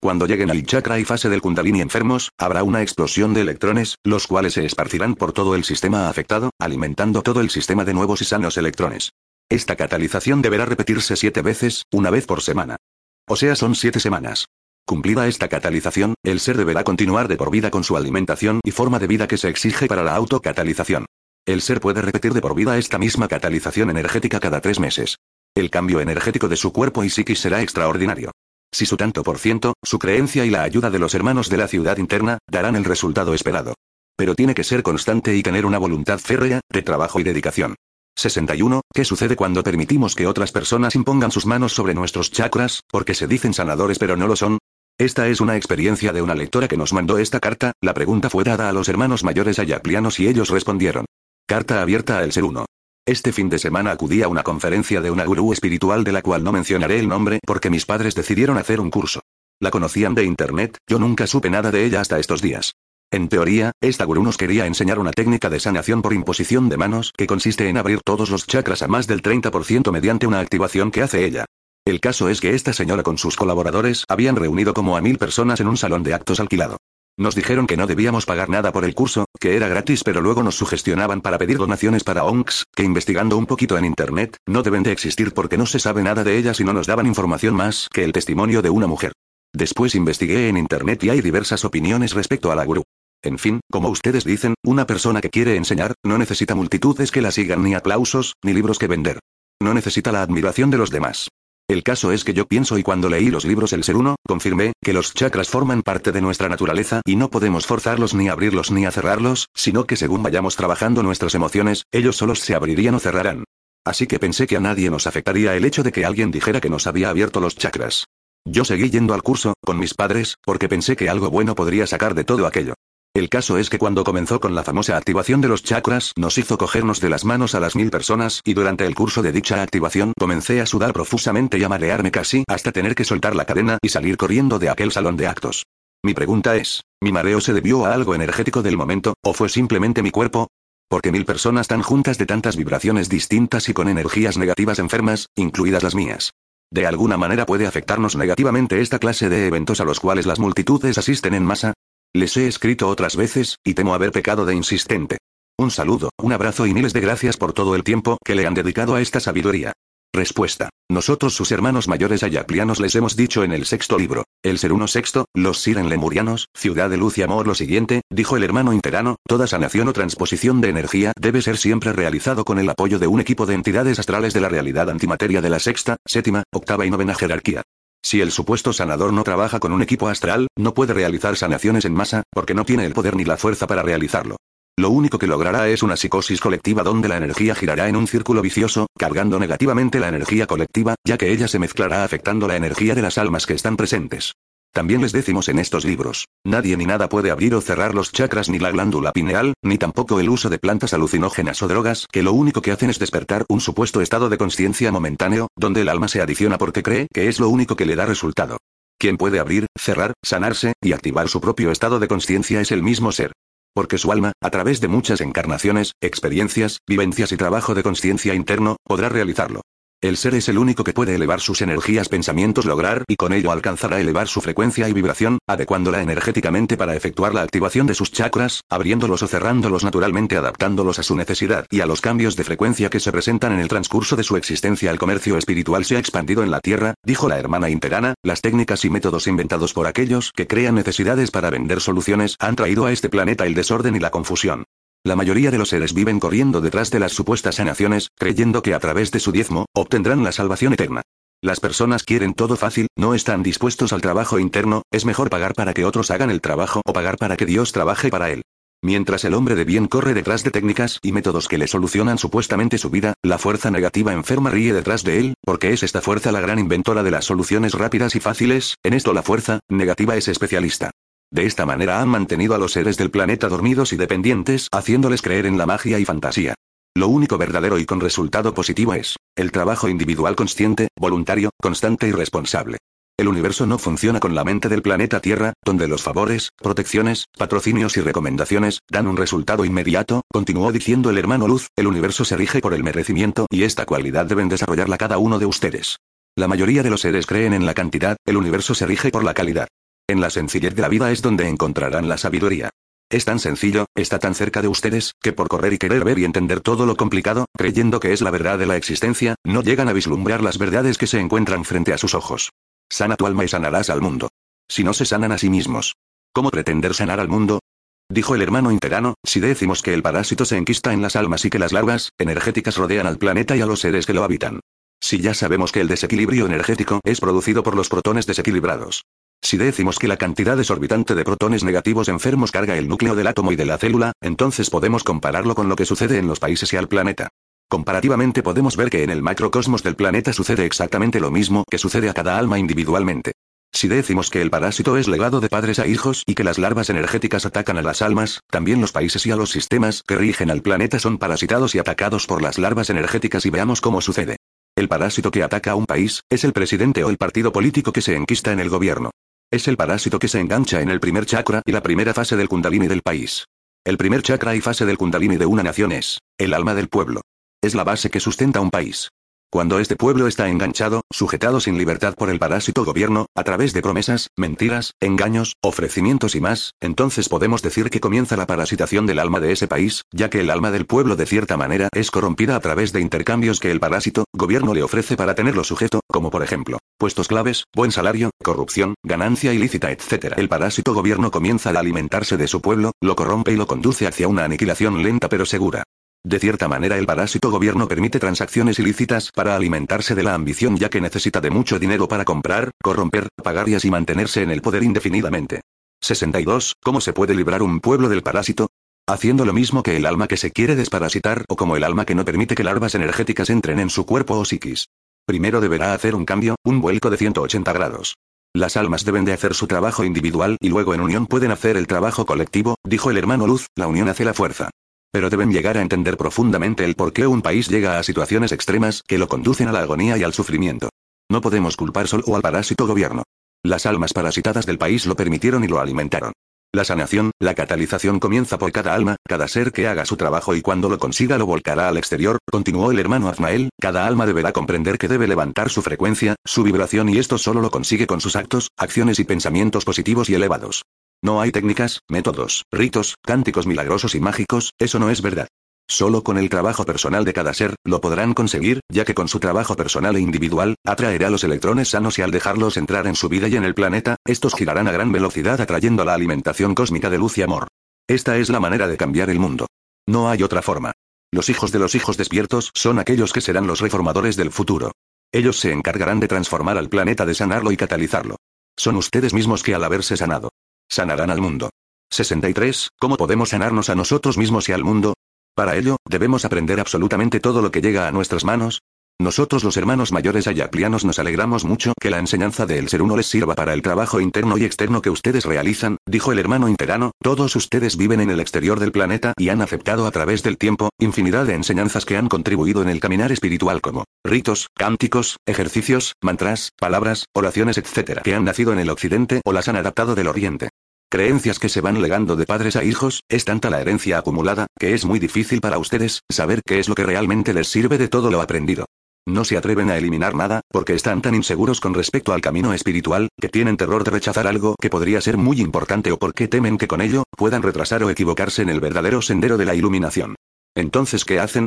Cuando lleguen al chakra y fase del kundalini enfermos, habrá una explosión de electrones, los cuales se esparcirán por todo el sistema afectado, alimentando todo el sistema de nuevos y sanos electrones. Esta catalización deberá repetirse siete veces, una vez por semana. O sea, son siete semanas. Cumplida esta catalización, el ser deberá continuar de por vida con su alimentación y forma de vida que se exige para la autocatalización. El ser puede repetir de por vida esta misma catalización energética cada tres meses. El cambio energético de su cuerpo y psiquis será extraordinario. Si su tanto por ciento, su creencia y la ayuda de los hermanos de la ciudad interna, darán el resultado esperado. Pero tiene que ser constante y tener una voluntad férrea, de trabajo y dedicación. 61. ¿Qué sucede cuando permitimos que otras personas impongan sus manos sobre nuestros chakras, porque se dicen sanadores pero no lo son? Esta es una experiencia de una lectora que nos mandó esta carta, la pregunta fue dada a los hermanos mayores ayaplianos y ellos respondieron. Carta abierta al ser uno. Este fin de semana acudí a una conferencia de una gurú espiritual de la cual no mencionaré el nombre porque mis padres decidieron hacer un curso. La conocían de internet, yo nunca supe nada de ella hasta estos días. En teoría, esta gurú nos quería enseñar una técnica de sanación por imposición de manos que consiste en abrir todos los chakras a más del 30% mediante una activación que hace ella. El caso es que esta señora con sus colaboradores habían reunido como a mil personas en un salón de actos alquilado. Nos dijeron que no debíamos pagar nada por el curso, que era gratis, pero luego nos sugestionaban para pedir donaciones para ONGs, que investigando un poquito en Internet, no deben de existir porque no se sabe nada de ellas y no nos daban información más que el testimonio de una mujer. Después investigué en Internet y hay diversas opiniones respecto a la gurú. En fin, como ustedes dicen, una persona que quiere enseñar, no necesita multitudes que la sigan ni aplausos, ni libros que vender. No necesita la admiración de los demás. El caso es que yo pienso y cuando leí los libros El Ser Uno, confirmé, que los chakras forman parte de nuestra naturaleza y no podemos forzarlos ni abrirlos ni a cerrarlos, sino que según vayamos trabajando nuestras emociones, ellos solos se abrirían o cerrarán. Así que pensé que a nadie nos afectaría el hecho de que alguien dijera que nos había abierto los chakras. Yo seguí yendo al curso, con mis padres, porque pensé que algo bueno podría sacar de todo aquello. El caso es que cuando comenzó con la famosa activación de los chakras, nos hizo cogernos de las manos a las mil personas, y durante el curso de dicha activación comencé a sudar profusamente y a marearme casi, hasta tener que soltar la cadena y salir corriendo de aquel salón de actos. Mi pregunta es, ¿mi mareo se debió a algo energético del momento, o fue simplemente mi cuerpo? Porque mil personas tan juntas de tantas vibraciones distintas y con energías negativas enfermas, incluidas las mías. De alguna manera puede afectarnos negativamente esta clase de eventos a los cuales las multitudes asisten en masa, les he escrito otras veces, y temo haber pecado de insistente. Un saludo, un abrazo y miles de gracias por todo el tiempo que le han dedicado a esta sabiduría. Respuesta. Nosotros sus hermanos mayores ayaplianos les hemos dicho en el sexto libro, el ser uno sexto, los siren lemurianos, ciudad de luz y amor lo siguiente, dijo el hermano interano, toda sanación o transposición de energía debe ser siempre realizado con el apoyo de un equipo de entidades astrales de la realidad antimateria de la sexta, séptima, octava y novena jerarquía. Si el supuesto sanador no trabaja con un equipo astral, no puede realizar sanaciones en masa, porque no tiene el poder ni la fuerza para realizarlo. Lo único que logrará es una psicosis colectiva donde la energía girará en un círculo vicioso, cargando negativamente la energía colectiva, ya que ella se mezclará afectando la energía de las almas que están presentes. También les decimos en estos libros, nadie ni nada puede abrir o cerrar los chakras ni la glándula pineal, ni tampoco el uso de plantas alucinógenas o drogas, que lo único que hacen es despertar un supuesto estado de conciencia momentáneo, donde el alma se adiciona porque cree que es lo único que le da resultado. Quien puede abrir, cerrar, sanarse, y activar su propio estado de conciencia es el mismo ser. Porque su alma, a través de muchas encarnaciones, experiencias, vivencias y trabajo de conciencia interno, podrá realizarlo. El ser es el único que puede elevar sus energías pensamientos lograr y con ello alcanzará elevar su frecuencia y vibración, adecuándola energéticamente para efectuar la activación de sus chakras, abriéndolos o cerrándolos naturalmente adaptándolos a su necesidad y a los cambios de frecuencia que se presentan en el transcurso de su existencia. El comercio espiritual se ha expandido en la Tierra, dijo la hermana interana, las técnicas y métodos inventados por aquellos que crean necesidades para vender soluciones han traído a este planeta el desorden y la confusión. La mayoría de los seres viven corriendo detrás de las supuestas sanaciones, creyendo que a través de su diezmo, obtendrán la salvación eterna. Las personas quieren todo fácil, no están dispuestos al trabajo interno, es mejor pagar para que otros hagan el trabajo o pagar para que Dios trabaje para él. Mientras el hombre de bien corre detrás de técnicas y métodos que le solucionan supuestamente su vida, la fuerza negativa enferma ríe detrás de él, porque es esta fuerza la gran inventora de las soluciones rápidas y fáciles, en esto la fuerza negativa es especialista. De esta manera han mantenido a los seres del planeta dormidos y dependientes, haciéndoles creer en la magia y fantasía. Lo único verdadero y con resultado positivo es el trabajo individual consciente, voluntario, constante y responsable. El universo no funciona con la mente del planeta Tierra, donde los favores, protecciones, patrocinios y recomendaciones dan un resultado inmediato, continuó diciendo el hermano Luz, el universo se rige por el merecimiento y esta cualidad deben desarrollarla cada uno de ustedes. La mayoría de los seres creen en la cantidad, el universo se rige por la calidad. En la sencillez de la vida es donde encontrarán la sabiduría. Es tan sencillo, está tan cerca de ustedes, que por correr y querer ver y entender todo lo complicado, creyendo que es la verdad de la existencia, no llegan a vislumbrar las verdades que se encuentran frente a sus ojos. Sana tu alma y sanarás al mundo. Si no se sanan a sí mismos. ¿Cómo pretender sanar al mundo? Dijo el hermano interano, si decimos que el parásito se enquista en las almas y que las larvas, energéticas rodean al planeta y a los seres que lo habitan. Si ya sabemos que el desequilibrio energético es producido por los protones desequilibrados. Si decimos que la cantidad exorbitante de protones negativos enfermos carga el núcleo del átomo y de la célula, entonces podemos compararlo con lo que sucede en los países y al planeta. Comparativamente podemos ver que en el macrocosmos del planeta sucede exactamente lo mismo que sucede a cada alma individualmente. Si decimos que el parásito es legado de padres a hijos y que las larvas energéticas atacan a las almas, también los países y a los sistemas que rigen al planeta son parasitados y atacados por las larvas energéticas y veamos cómo sucede. El parásito que ataca a un país, es el presidente o el partido político que se enquista en el gobierno. Es el parásito que se engancha en el primer chakra y la primera fase del kundalini del país. El primer chakra y fase del kundalini de una nación es el alma del pueblo. Es la base que sustenta un país. Cuando este pueblo está enganchado, sujetado sin libertad por el parásito gobierno, a través de promesas, mentiras, engaños, ofrecimientos y más, entonces podemos decir que comienza la parasitación del alma de ese país, ya que el alma del pueblo de cierta manera es corrompida a través de intercambios que el parásito, gobierno le ofrece para tenerlo sujeto, como por ejemplo, puestos claves, buen salario, corrupción, ganancia ilícita, etc. El parásito gobierno comienza a alimentarse de su pueblo, lo corrompe y lo conduce hacia una aniquilación lenta pero segura. De cierta manera el parásito gobierno permite transacciones ilícitas para alimentarse de la ambición ya que necesita de mucho dinero para comprar, corromper, pagar y así mantenerse en el poder indefinidamente. 62. ¿Cómo se puede librar un pueblo del parásito? Haciendo lo mismo que el alma que se quiere desparasitar o como el alma que no permite que larvas energéticas entren en su cuerpo o psiquis. Primero deberá hacer un cambio, un vuelco de 180 grados. Las almas deben de hacer su trabajo individual y luego en unión pueden hacer el trabajo colectivo, dijo el hermano Luz, la unión hace la fuerza. Pero deben llegar a entender profundamente el por qué un país llega a situaciones extremas que lo conducen a la agonía y al sufrimiento. No podemos culpar solo al parásito gobierno. Las almas parasitadas del país lo permitieron y lo alimentaron. La sanación, la catalización comienza por cada alma, cada ser que haga su trabajo y cuando lo consiga lo volcará al exterior, continuó el hermano Azmael, cada alma deberá comprender que debe levantar su frecuencia, su vibración y esto solo lo consigue con sus actos, acciones y pensamientos positivos y elevados. No hay técnicas, métodos, ritos, cánticos milagrosos y mágicos, eso no es verdad. Solo con el trabajo personal de cada ser, lo podrán conseguir, ya que con su trabajo personal e individual, atraerá los electrones sanos y al dejarlos entrar en su vida y en el planeta, estos girarán a gran velocidad atrayendo la alimentación cósmica de luz y amor. Esta es la manera de cambiar el mundo. No hay otra forma. Los hijos de los hijos despiertos son aquellos que serán los reformadores del futuro. Ellos se encargarán de transformar al planeta, de sanarlo y catalizarlo. Son ustedes mismos que al haberse sanado, sanarán al mundo. 63. ¿Cómo podemos sanarnos a nosotros mismos y al mundo? Para ello, debemos aprender absolutamente todo lo que llega a nuestras manos, nosotros los hermanos mayores ayaclianos nos alegramos mucho que la enseñanza del ser uno les sirva para el trabajo interno y externo que ustedes realizan, dijo el hermano interano, todos ustedes viven en el exterior del planeta y han aceptado a través del tiempo, infinidad de enseñanzas que han contribuido en el caminar espiritual como ritos, cánticos, ejercicios, mantras, palabras, oraciones etc. que han nacido en el occidente o las han adaptado del oriente creencias que se van legando de padres a hijos, es tanta la herencia acumulada, que es muy difícil para ustedes saber qué es lo que realmente les sirve de todo lo aprendido. No se atreven a eliminar nada, porque están tan inseguros con respecto al camino espiritual, que tienen terror de rechazar algo que podría ser muy importante o porque temen que con ello, puedan retrasar o equivocarse en el verdadero sendero de la iluminación. Entonces, ¿qué hacen?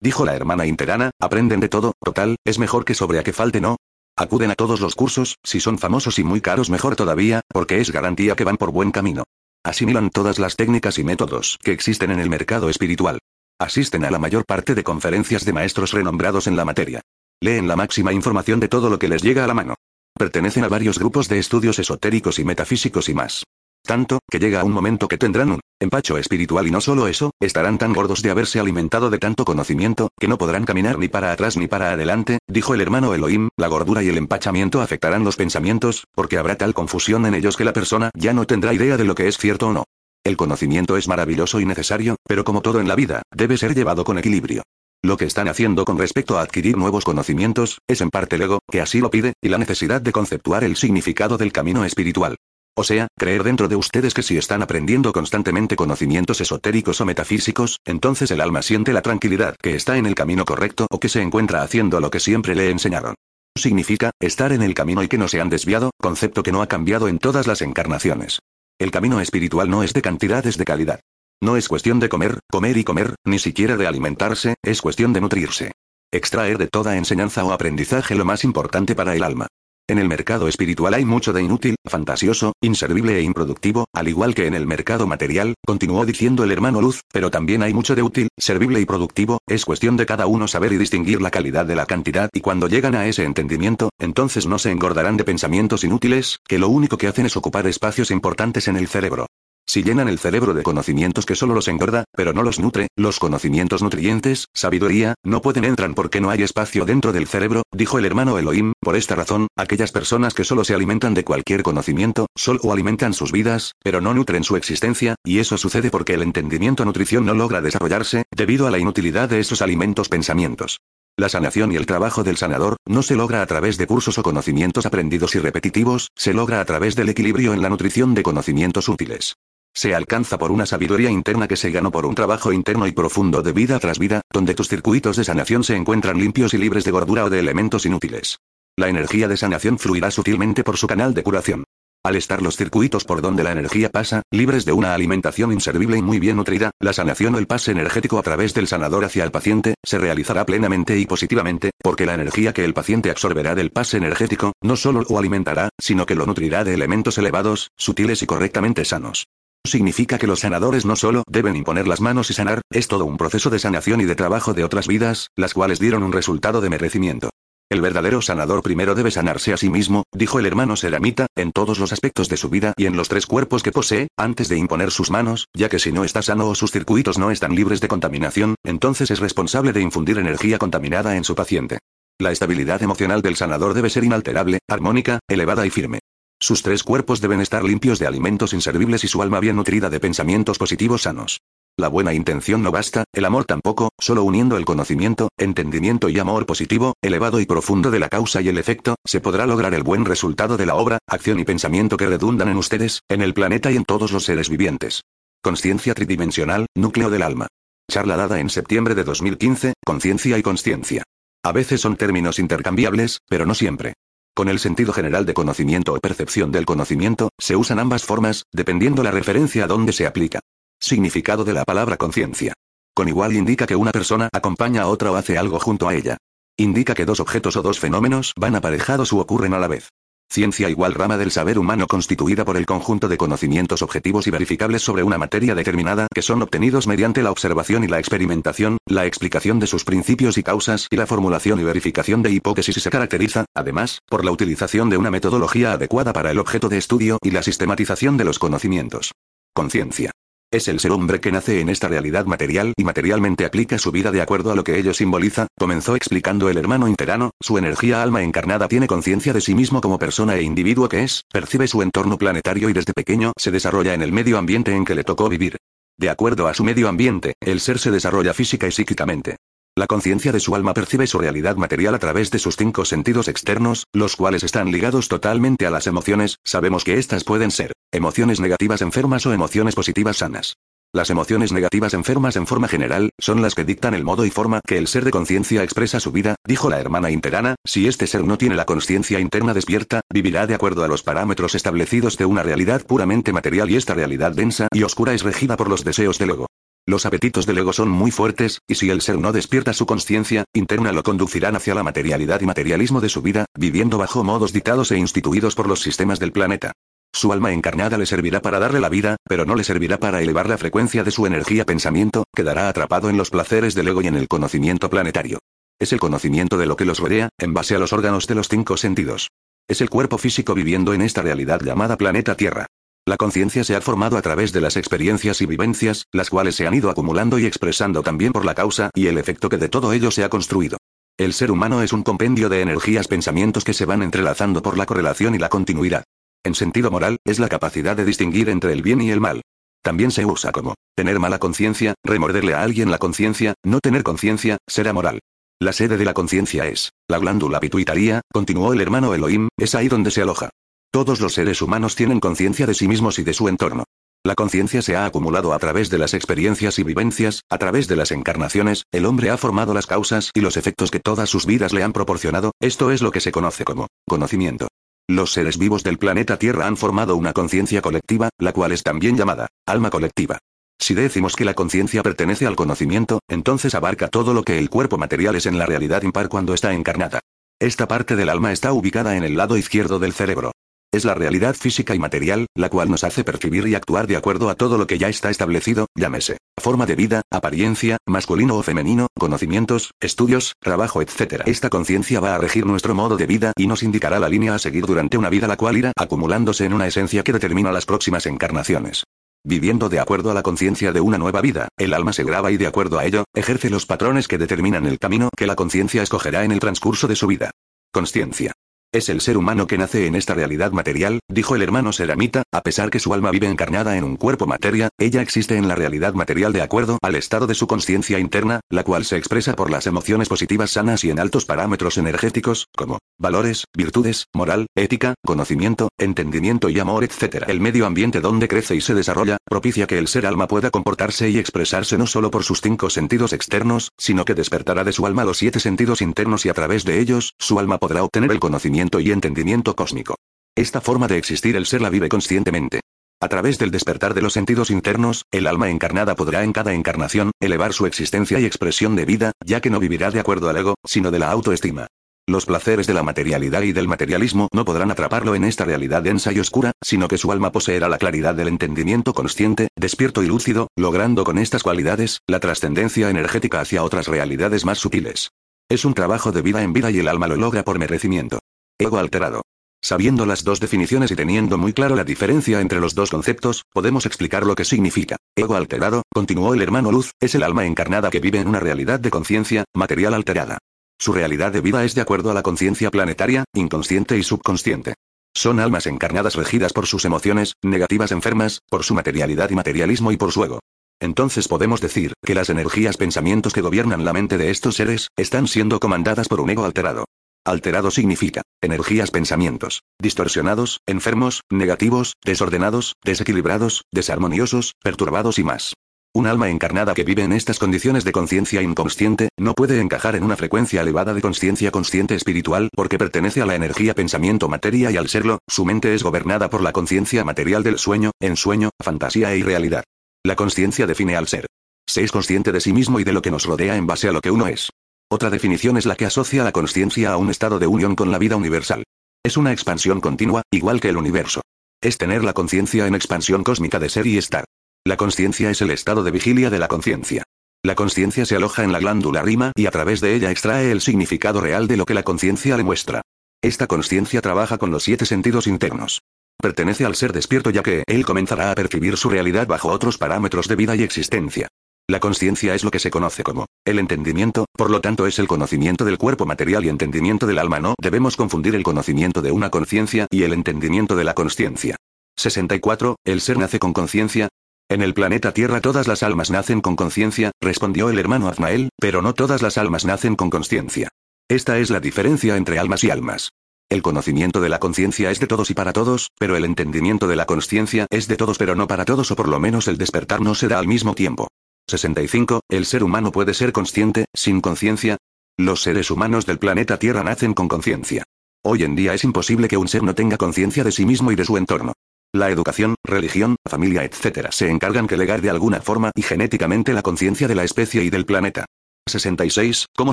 Dijo la hermana interana, aprenden de todo, total, es mejor que sobre a que falte no. Acuden a todos los cursos, si son famosos y muy caros mejor todavía, porque es garantía que van por buen camino. Asimilan todas las técnicas y métodos que existen en el mercado espiritual. Asisten a la mayor parte de conferencias de maestros renombrados en la materia. Leen la máxima información de todo lo que les llega a la mano. Pertenecen a varios grupos de estudios esotéricos y metafísicos y más. Tanto, que llega un momento que tendrán un empacho espiritual y no solo eso, estarán tan gordos de haberse alimentado de tanto conocimiento, que no podrán caminar ni para atrás ni para adelante, dijo el hermano Elohim, la gordura y el empachamiento afectarán los pensamientos, porque habrá tal confusión en ellos que la persona ya no tendrá idea de lo que es cierto o no. El conocimiento es maravilloso y necesario, pero como todo en la vida, debe ser llevado con equilibrio. Lo que están haciendo con respecto a adquirir nuevos conocimientos, es en parte el ego, que así lo pide, y la necesidad de conceptuar el significado del camino espiritual. O sea, creer dentro de ustedes que si están aprendiendo constantemente conocimientos esotéricos o metafísicos, entonces el alma siente la tranquilidad que está en el camino correcto o que se encuentra haciendo lo que siempre le enseñaron. Significa, estar en el camino y que no se han desviado, concepto que no ha cambiado en todas las encarnaciones. El camino espiritual no es de cantidad, es de calidad. No es cuestión de comer, comer y comer, ni siquiera de alimentarse, es cuestión de nutrirse. Extraer de toda enseñanza o aprendizaje lo más importante para el alma. En el mercado espiritual hay mucho de inútil, fantasioso, inservible e improductivo, al igual que en el mercado material, continuó diciendo el hermano Luz, pero también hay mucho de útil, servible y productivo, es cuestión de cada uno saber y distinguir la calidad de la cantidad y cuando llegan a ese entendimiento, entonces no se engordarán de pensamientos inútiles, que lo único que hacen es ocupar espacios importantes en el cerebro. Si llenan el cerebro de conocimientos que solo los engorda, pero no los nutre, los conocimientos nutrientes, sabiduría, no pueden entrar porque no hay espacio dentro del cerebro, dijo el hermano Elohim, por esta razón, aquellas personas que solo se alimentan de cualquier conocimiento, solo alimentan sus vidas, pero no nutren su existencia, y eso sucede porque el entendimiento nutrición no logra desarrollarse, debido a la inutilidad de esos alimentos pensamientos. La sanación y el trabajo del sanador, no se logra a través de cursos o conocimientos aprendidos y repetitivos, se logra a través del equilibrio en la nutrición de conocimientos útiles se alcanza por una sabiduría interna que se ganó por un trabajo interno y profundo de vida tras vida, donde tus circuitos de sanación se encuentran limpios y libres de gordura o de elementos inútiles. La energía de sanación fluirá sutilmente por su canal de curación. Al estar los circuitos por donde la energía pasa, libres de una alimentación inservible y muy bien nutrida, la sanación o el pase energético a través del sanador hacia el paciente, se realizará plenamente y positivamente, porque la energía que el paciente absorberá del pase energético, no solo lo alimentará, sino que lo nutrirá de elementos elevados, sutiles y correctamente sanos. Significa que los sanadores no solo deben imponer las manos y sanar, es todo un proceso de sanación y de trabajo de otras vidas, las cuales dieron un resultado de merecimiento. El verdadero sanador primero debe sanarse a sí mismo, dijo el hermano Seramita, en todos los aspectos de su vida y en los tres cuerpos que posee, antes de imponer sus manos, ya que si no está sano o sus circuitos no están libres de contaminación, entonces es responsable de infundir energía contaminada en su paciente. La estabilidad emocional del sanador debe ser inalterable, armónica, elevada y firme. Sus tres cuerpos deben estar limpios de alimentos inservibles y su alma bien nutrida de pensamientos positivos sanos. La buena intención no basta, el amor tampoco, solo uniendo el conocimiento, entendimiento y amor positivo, elevado y profundo de la causa y el efecto, se podrá lograr el buen resultado de la obra, acción y pensamiento que redundan en ustedes, en el planeta y en todos los seres vivientes. Conciencia tridimensional, núcleo del alma. Charla dada en septiembre de 2015, conciencia y consciencia. A veces son términos intercambiables, pero no siempre. Con el sentido general de conocimiento o percepción del conocimiento, se usan ambas formas, dependiendo la referencia a dónde se aplica. Significado de la palabra conciencia. Con igual indica que una persona acompaña a otra o hace algo junto a ella. Indica que dos objetos o dos fenómenos van aparejados u ocurren a la vez. Ciencia igual rama del saber humano constituida por el conjunto de conocimientos objetivos y verificables sobre una materia determinada que son obtenidos mediante la observación y la experimentación, la explicación de sus principios y causas y la formulación y verificación de hipótesis y se caracteriza, además, por la utilización de una metodología adecuada para el objeto de estudio y la sistematización de los conocimientos. Conciencia. Es el ser hombre que nace en esta realidad material y materialmente aplica su vida de acuerdo a lo que ello simboliza, comenzó explicando el hermano interano, su energía alma encarnada tiene conciencia de sí mismo como persona e individuo que es, percibe su entorno planetario y desde pequeño se desarrolla en el medio ambiente en que le tocó vivir. De acuerdo a su medio ambiente, el ser se desarrolla física y psíquicamente. La conciencia de su alma percibe su realidad material a través de sus cinco sentidos externos, los cuales están ligados totalmente a las emociones, sabemos que estas pueden ser emociones negativas enfermas o emociones positivas sanas. Las emociones negativas enfermas en forma general, son las que dictan el modo y forma que el ser de conciencia expresa su vida, dijo la hermana interana, si este ser no tiene la conciencia interna despierta, vivirá de acuerdo a los parámetros establecidos de una realidad puramente material y esta realidad densa y oscura es regida por los deseos del ego. Los apetitos del ego son muy fuertes, y si el ser no despierta su conciencia interna lo conducirán hacia la materialidad y materialismo de su vida, viviendo bajo modos dictados e instituidos por los sistemas del planeta. Su alma encarnada le servirá para darle la vida, pero no le servirá para elevar la frecuencia de su energía pensamiento, quedará atrapado en los placeres del ego y en el conocimiento planetario. Es el conocimiento de lo que los rodea, en base a los órganos de los cinco sentidos. Es el cuerpo físico viviendo en esta realidad llamada planeta Tierra. La conciencia se ha formado a través de las experiencias y vivencias, las cuales se han ido acumulando y expresando también por la causa y el efecto que de todo ello se ha construido. El ser humano es un compendio de energías pensamientos que se van entrelazando por la correlación y la continuidad. En sentido moral, es la capacidad de distinguir entre el bien y el mal. También se usa como tener mala conciencia, remorderle a alguien la conciencia, no tener conciencia, será moral. La sede de la conciencia es la glándula pituitaria, continuó el hermano Elohim, es ahí donde se aloja. Todos los seres humanos tienen conciencia de sí mismos y de su entorno. La conciencia se ha acumulado a través de las experiencias y vivencias, a través de las encarnaciones, el hombre ha formado las causas y los efectos que todas sus vidas le han proporcionado, esto es lo que se conoce como conocimiento. Los seres vivos del planeta Tierra han formado una conciencia colectiva, la cual es también llamada alma colectiva. Si decimos que la conciencia pertenece al conocimiento, entonces abarca todo lo que el cuerpo material es en la realidad impar cuando está encarnada. Esta parte del alma está ubicada en el lado izquierdo del cerebro. Es la realidad física y material, la cual nos hace percibir y actuar de acuerdo a todo lo que ya está establecido, llámese, forma de vida, apariencia, masculino o femenino, conocimientos, estudios, trabajo, etc. Esta conciencia va a regir nuestro modo de vida y nos indicará la línea a seguir durante una vida la cual irá acumulándose en una esencia que determina las próximas encarnaciones. Viviendo de acuerdo a la conciencia de una nueva vida, el alma se graba y de acuerdo a ello, ejerce los patrones que determinan el camino que la conciencia escogerá en el transcurso de su vida. Conciencia. Es el ser humano que nace en esta realidad material, dijo el hermano Seramita, a pesar que su alma vive encarnada en un cuerpo materia, ella existe en la realidad material de acuerdo al estado de su conciencia interna, la cual se expresa por las emociones positivas sanas y en altos parámetros energéticos, como valores, virtudes, moral, ética, conocimiento, entendimiento y amor, etc. El medio ambiente donde crece y se desarrolla, propicia que el ser alma pueda comportarse y expresarse no solo por sus cinco sentidos externos, sino que despertará de su alma los siete sentidos internos y a través de ellos, su alma podrá obtener el conocimiento y entendimiento cósmico. Esta forma de existir el ser la vive conscientemente. A través del despertar de los sentidos internos, el alma encarnada podrá en cada encarnación, elevar su existencia y expresión de vida, ya que no vivirá de acuerdo al ego, sino de la autoestima. Los placeres de la materialidad y del materialismo no podrán atraparlo en esta realidad densa y oscura, sino que su alma poseerá la claridad del entendimiento consciente, despierto y lúcido, logrando con estas cualidades, la trascendencia energética hacia otras realidades más sutiles. Es un trabajo de vida en vida y el alma lo logra por merecimiento. Ego alterado. Sabiendo las dos definiciones y teniendo muy claro la diferencia entre los dos conceptos, podemos explicar lo que significa. Ego alterado, continuó el hermano Luz, es el alma encarnada que vive en una realidad de conciencia, material alterada. Su realidad de vida es de acuerdo a la conciencia planetaria, inconsciente y subconsciente. Son almas encarnadas regidas por sus emociones, negativas enfermas, por su materialidad y materialismo y por su ego. Entonces podemos decir, que las energías pensamientos que gobiernan la mente de estos seres, están siendo comandadas por un ego alterado. Alterado significa, energías pensamientos, distorsionados, enfermos, negativos, desordenados, desequilibrados, desarmoniosos, perturbados y más. Un alma encarnada que vive en estas condiciones de conciencia inconsciente, no puede encajar en una frecuencia elevada de conciencia consciente espiritual porque pertenece a la energía pensamiento materia y al serlo, su mente es gobernada por la conciencia material del sueño, ensueño, fantasía e irrealidad. La conciencia define al ser. Se es consciente de sí mismo y de lo que nos rodea en base a lo que uno es. Otra definición es la que asocia la conciencia a un estado de unión con la vida universal. Es una expansión continua, igual que el universo. Es tener la conciencia en expansión cósmica de ser y estar. La conciencia es el estado de vigilia de la conciencia. La conciencia se aloja en la glándula rima y a través de ella extrae el significado real de lo que la conciencia le muestra. Esta conciencia trabaja con los siete sentidos internos. Pertenece al ser despierto ya que él comenzará a percibir su realidad bajo otros parámetros de vida y existencia. La conciencia es lo que se conoce como el entendimiento, por lo tanto es el conocimiento del cuerpo material y entendimiento del alma. No debemos confundir el conocimiento de una conciencia y el entendimiento de la conciencia. 64. El ser nace con conciencia. En el planeta Tierra todas las almas nacen con conciencia, respondió el hermano Azmael, pero no todas las almas nacen con conciencia. Esta es la diferencia entre almas y almas. El conocimiento de la conciencia es de todos y para todos, pero el entendimiento de la conciencia es de todos pero no para todos o por lo menos el despertar no se da al mismo tiempo. 65. El ser humano puede ser consciente, sin conciencia. Los seres humanos del planeta Tierra nacen con conciencia. Hoy en día es imposible que un ser no tenga conciencia de sí mismo y de su entorno. La educación, religión, familia, etc. se encargan que legar de alguna forma y genéticamente la conciencia de la especie y del planeta. 66. ¿Cómo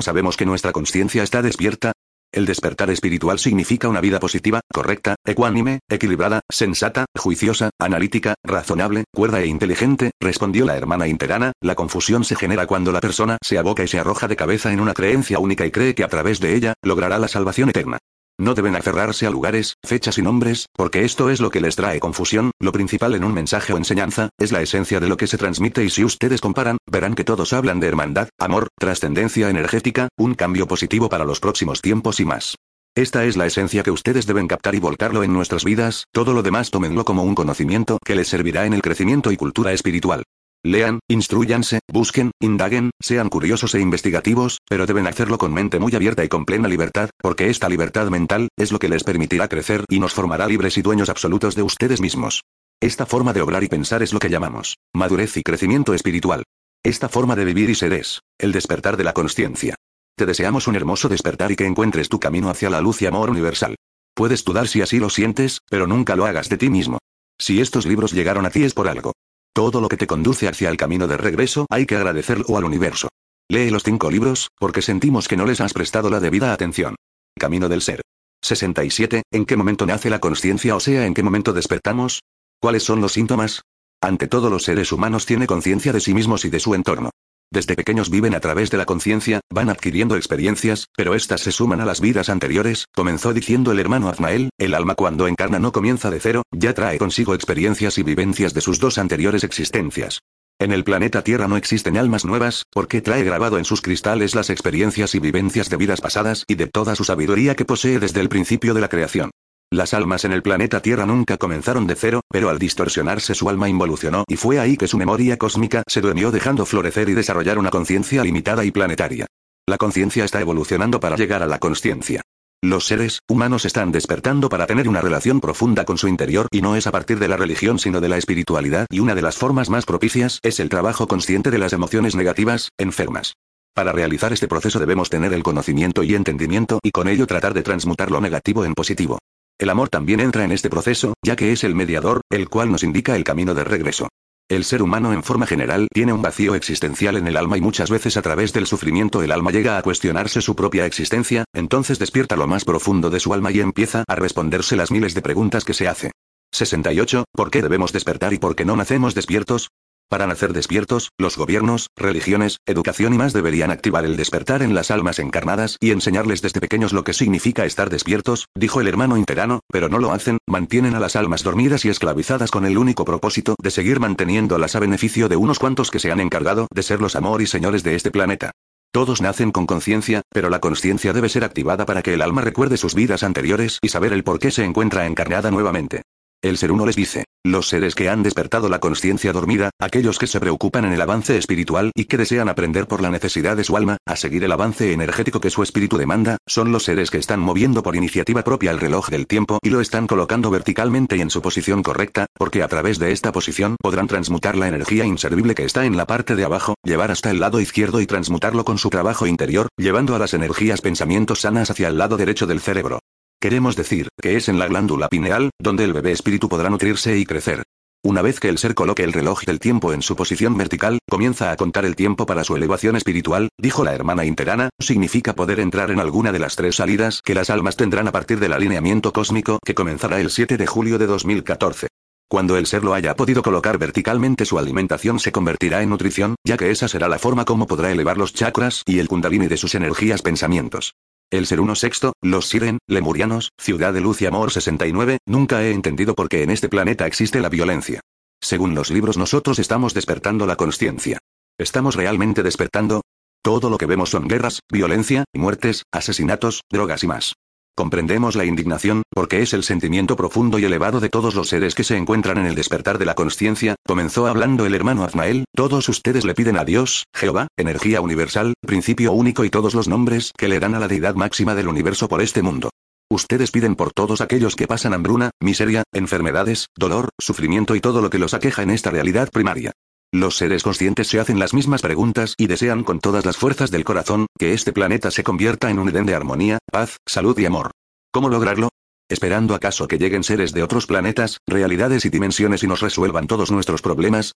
sabemos que nuestra conciencia está despierta? El despertar espiritual significa una vida positiva, correcta, ecuánime, equilibrada, sensata, juiciosa, analítica, razonable, cuerda e inteligente, respondió la hermana interana, la confusión se genera cuando la persona se aboca y se arroja de cabeza en una creencia única y cree que a través de ella, logrará la salvación eterna. No deben aferrarse a lugares, fechas y nombres, porque esto es lo que les trae confusión, lo principal en un mensaje o enseñanza, es la esencia de lo que se transmite y si ustedes comparan, verán que todos hablan de hermandad, amor, trascendencia energética, un cambio positivo para los próximos tiempos y más. Esta es la esencia que ustedes deben captar y volcarlo en nuestras vidas, todo lo demás tómenlo como un conocimiento que les servirá en el crecimiento y cultura espiritual. Lean, instruyanse, busquen, indaguen, sean curiosos e investigativos, pero deben hacerlo con mente muy abierta y con plena libertad, porque esta libertad mental, es lo que les permitirá crecer y nos formará libres y dueños absolutos de ustedes mismos. Esta forma de obrar y pensar es lo que llamamos madurez y crecimiento espiritual. Esta forma de vivir y ser es el despertar de la conciencia. Te deseamos un hermoso despertar y que encuentres tu camino hacia la luz y amor universal. Puedes dudar si así lo sientes, pero nunca lo hagas de ti mismo. Si estos libros llegaron a ti es por algo. Todo lo que te conduce hacia el camino de regreso hay que agradecerlo al universo. Lee los cinco libros, porque sentimos que no les has prestado la debida atención. Camino del Ser. 67. ¿En qué momento nace la conciencia o sea en qué momento despertamos? ¿Cuáles son los síntomas? Ante todo los seres humanos tiene conciencia de sí mismos y de su entorno. Desde pequeños viven a través de la conciencia, van adquiriendo experiencias, pero éstas se suman a las vidas anteriores, comenzó diciendo el hermano Azmael, el alma cuando encarna no comienza de cero, ya trae consigo experiencias y vivencias de sus dos anteriores existencias. En el planeta Tierra no existen almas nuevas, porque trae grabado en sus cristales las experiencias y vivencias de vidas pasadas y de toda su sabiduría que posee desde el principio de la creación. Las almas en el planeta Tierra nunca comenzaron de cero, pero al distorsionarse su alma involucionó y fue ahí que su memoria cósmica se duermió dejando florecer y desarrollar una conciencia limitada y planetaria. La conciencia está evolucionando para llegar a la conciencia. Los seres humanos están despertando para tener una relación profunda con su interior y no es a partir de la religión sino de la espiritualidad y una de las formas más propicias es el trabajo consciente de las emociones negativas, enfermas. Para realizar este proceso debemos tener el conocimiento y entendimiento y con ello tratar de transmutar lo negativo en positivo. El amor también entra en este proceso, ya que es el mediador, el cual nos indica el camino de regreso. El ser humano en forma general tiene un vacío existencial en el alma y muchas veces a través del sufrimiento el alma llega a cuestionarse su propia existencia, entonces despierta lo más profundo de su alma y empieza a responderse las miles de preguntas que se hace. 68. ¿Por qué debemos despertar y por qué no nacemos despiertos? Para nacer despiertos, los gobiernos, religiones, educación y más deberían activar el despertar en las almas encarnadas y enseñarles desde pequeños lo que significa estar despiertos, dijo el hermano interano, pero no lo hacen, mantienen a las almas dormidas y esclavizadas con el único propósito de seguir manteniéndolas a beneficio de unos cuantos que se han encargado de ser los amor y señores de este planeta. Todos nacen con conciencia, pero la conciencia debe ser activada para que el alma recuerde sus vidas anteriores y saber el por qué se encuentra encarnada nuevamente. El ser uno les dice, los seres que han despertado la conciencia dormida, aquellos que se preocupan en el avance espiritual y que desean aprender por la necesidad de su alma, a seguir el avance energético que su espíritu demanda, son los seres que están moviendo por iniciativa propia el reloj del tiempo y lo están colocando verticalmente y en su posición correcta, porque a través de esta posición podrán transmutar la energía inservible que está en la parte de abajo, llevar hasta el lado izquierdo y transmutarlo con su trabajo interior, llevando a las energías pensamientos sanas hacia el lado derecho del cerebro. Queremos decir, que es en la glándula pineal, donde el bebé espíritu podrá nutrirse y crecer. Una vez que el ser coloque el reloj del tiempo en su posición vertical, comienza a contar el tiempo para su elevación espiritual, dijo la hermana interana, significa poder entrar en alguna de las tres salidas que las almas tendrán a partir del alineamiento cósmico que comenzará el 7 de julio de 2014. Cuando el ser lo haya podido colocar verticalmente su alimentación se convertirá en nutrición, ya que esa será la forma como podrá elevar los chakras y el kundalini de sus energías pensamientos. El ser uno sexto, los Siren, Lemurianos, Ciudad de Luz y Amor 69, nunca he entendido por qué en este planeta existe la violencia. Según los libros nosotros estamos despertando la conciencia. ¿Estamos realmente despertando? Todo lo que vemos son guerras, violencia, muertes, asesinatos, drogas y más. Comprendemos la indignación, porque es el sentimiento profundo y elevado de todos los seres que se encuentran en el despertar de la conciencia, comenzó hablando el hermano Azmael, todos ustedes le piden a Dios, Jehová, energía universal, principio único y todos los nombres que le dan a la deidad máxima del universo por este mundo. Ustedes piden por todos aquellos que pasan hambruna, miseria, enfermedades, dolor, sufrimiento y todo lo que los aqueja en esta realidad primaria. Los seres conscientes se hacen las mismas preguntas y desean con todas las fuerzas del corazón que este planeta se convierta en un Edén de armonía, paz, salud y amor. ¿Cómo lograrlo? ¿Esperando acaso que lleguen seres de otros planetas, realidades y dimensiones y nos resuelvan todos nuestros problemas?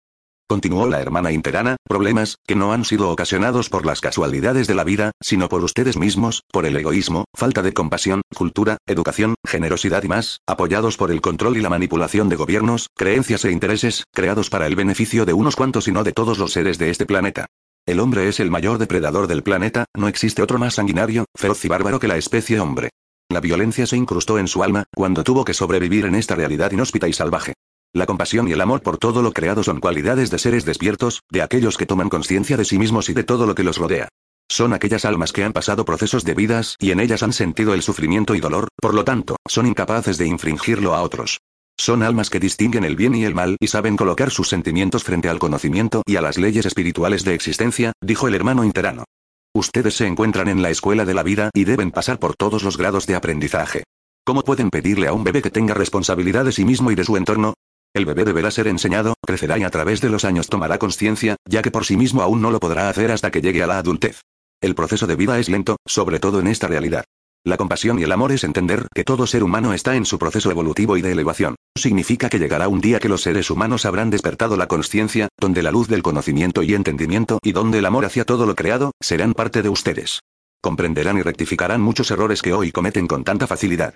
Continuó la hermana interana, problemas, que no han sido ocasionados por las casualidades de la vida, sino por ustedes mismos, por el egoísmo, falta de compasión, cultura, educación, generosidad y más, apoyados por el control y la manipulación de gobiernos, creencias e intereses, creados para el beneficio de unos cuantos y no de todos los seres de este planeta. El hombre es el mayor depredador del planeta, no existe otro más sanguinario, feroz y bárbaro que la especie hombre. La violencia se incrustó en su alma, cuando tuvo que sobrevivir en esta realidad inhóspita y salvaje. La compasión y el amor por todo lo creado son cualidades de seres despiertos, de aquellos que toman conciencia de sí mismos y de todo lo que los rodea. Son aquellas almas que han pasado procesos de vidas y en ellas han sentido el sufrimiento y dolor, por lo tanto, son incapaces de infringirlo a otros. Son almas que distinguen el bien y el mal y saben colocar sus sentimientos frente al conocimiento y a las leyes espirituales de existencia, dijo el hermano interano. Ustedes se encuentran en la escuela de la vida y deben pasar por todos los grados de aprendizaje. ¿Cómo pueden pedirle a un bebé que tenga responsabilidad de sí mismo y de su entorno? El bebé deberá ser enseñado, crecerá y a través de los años tomará conciencia, ya que por sí mismo aún no lo podrá hacer hasta que llegue a la adultez. El proceso de vida es lento, sobre todo en esta realidad. La compasión y el amor es entender que todo ser humano está en su proceso evolutivo y de elevación. Significa que llegará un día que los seres humanos habrán despertado la conciencia, donde la luz del conocimiento y entendimiento y donde el amor hacia todo lo creado, serán parte de ustedes. Comprenderán y rectificarán muchos errores que hoy cometen con tanta facilidad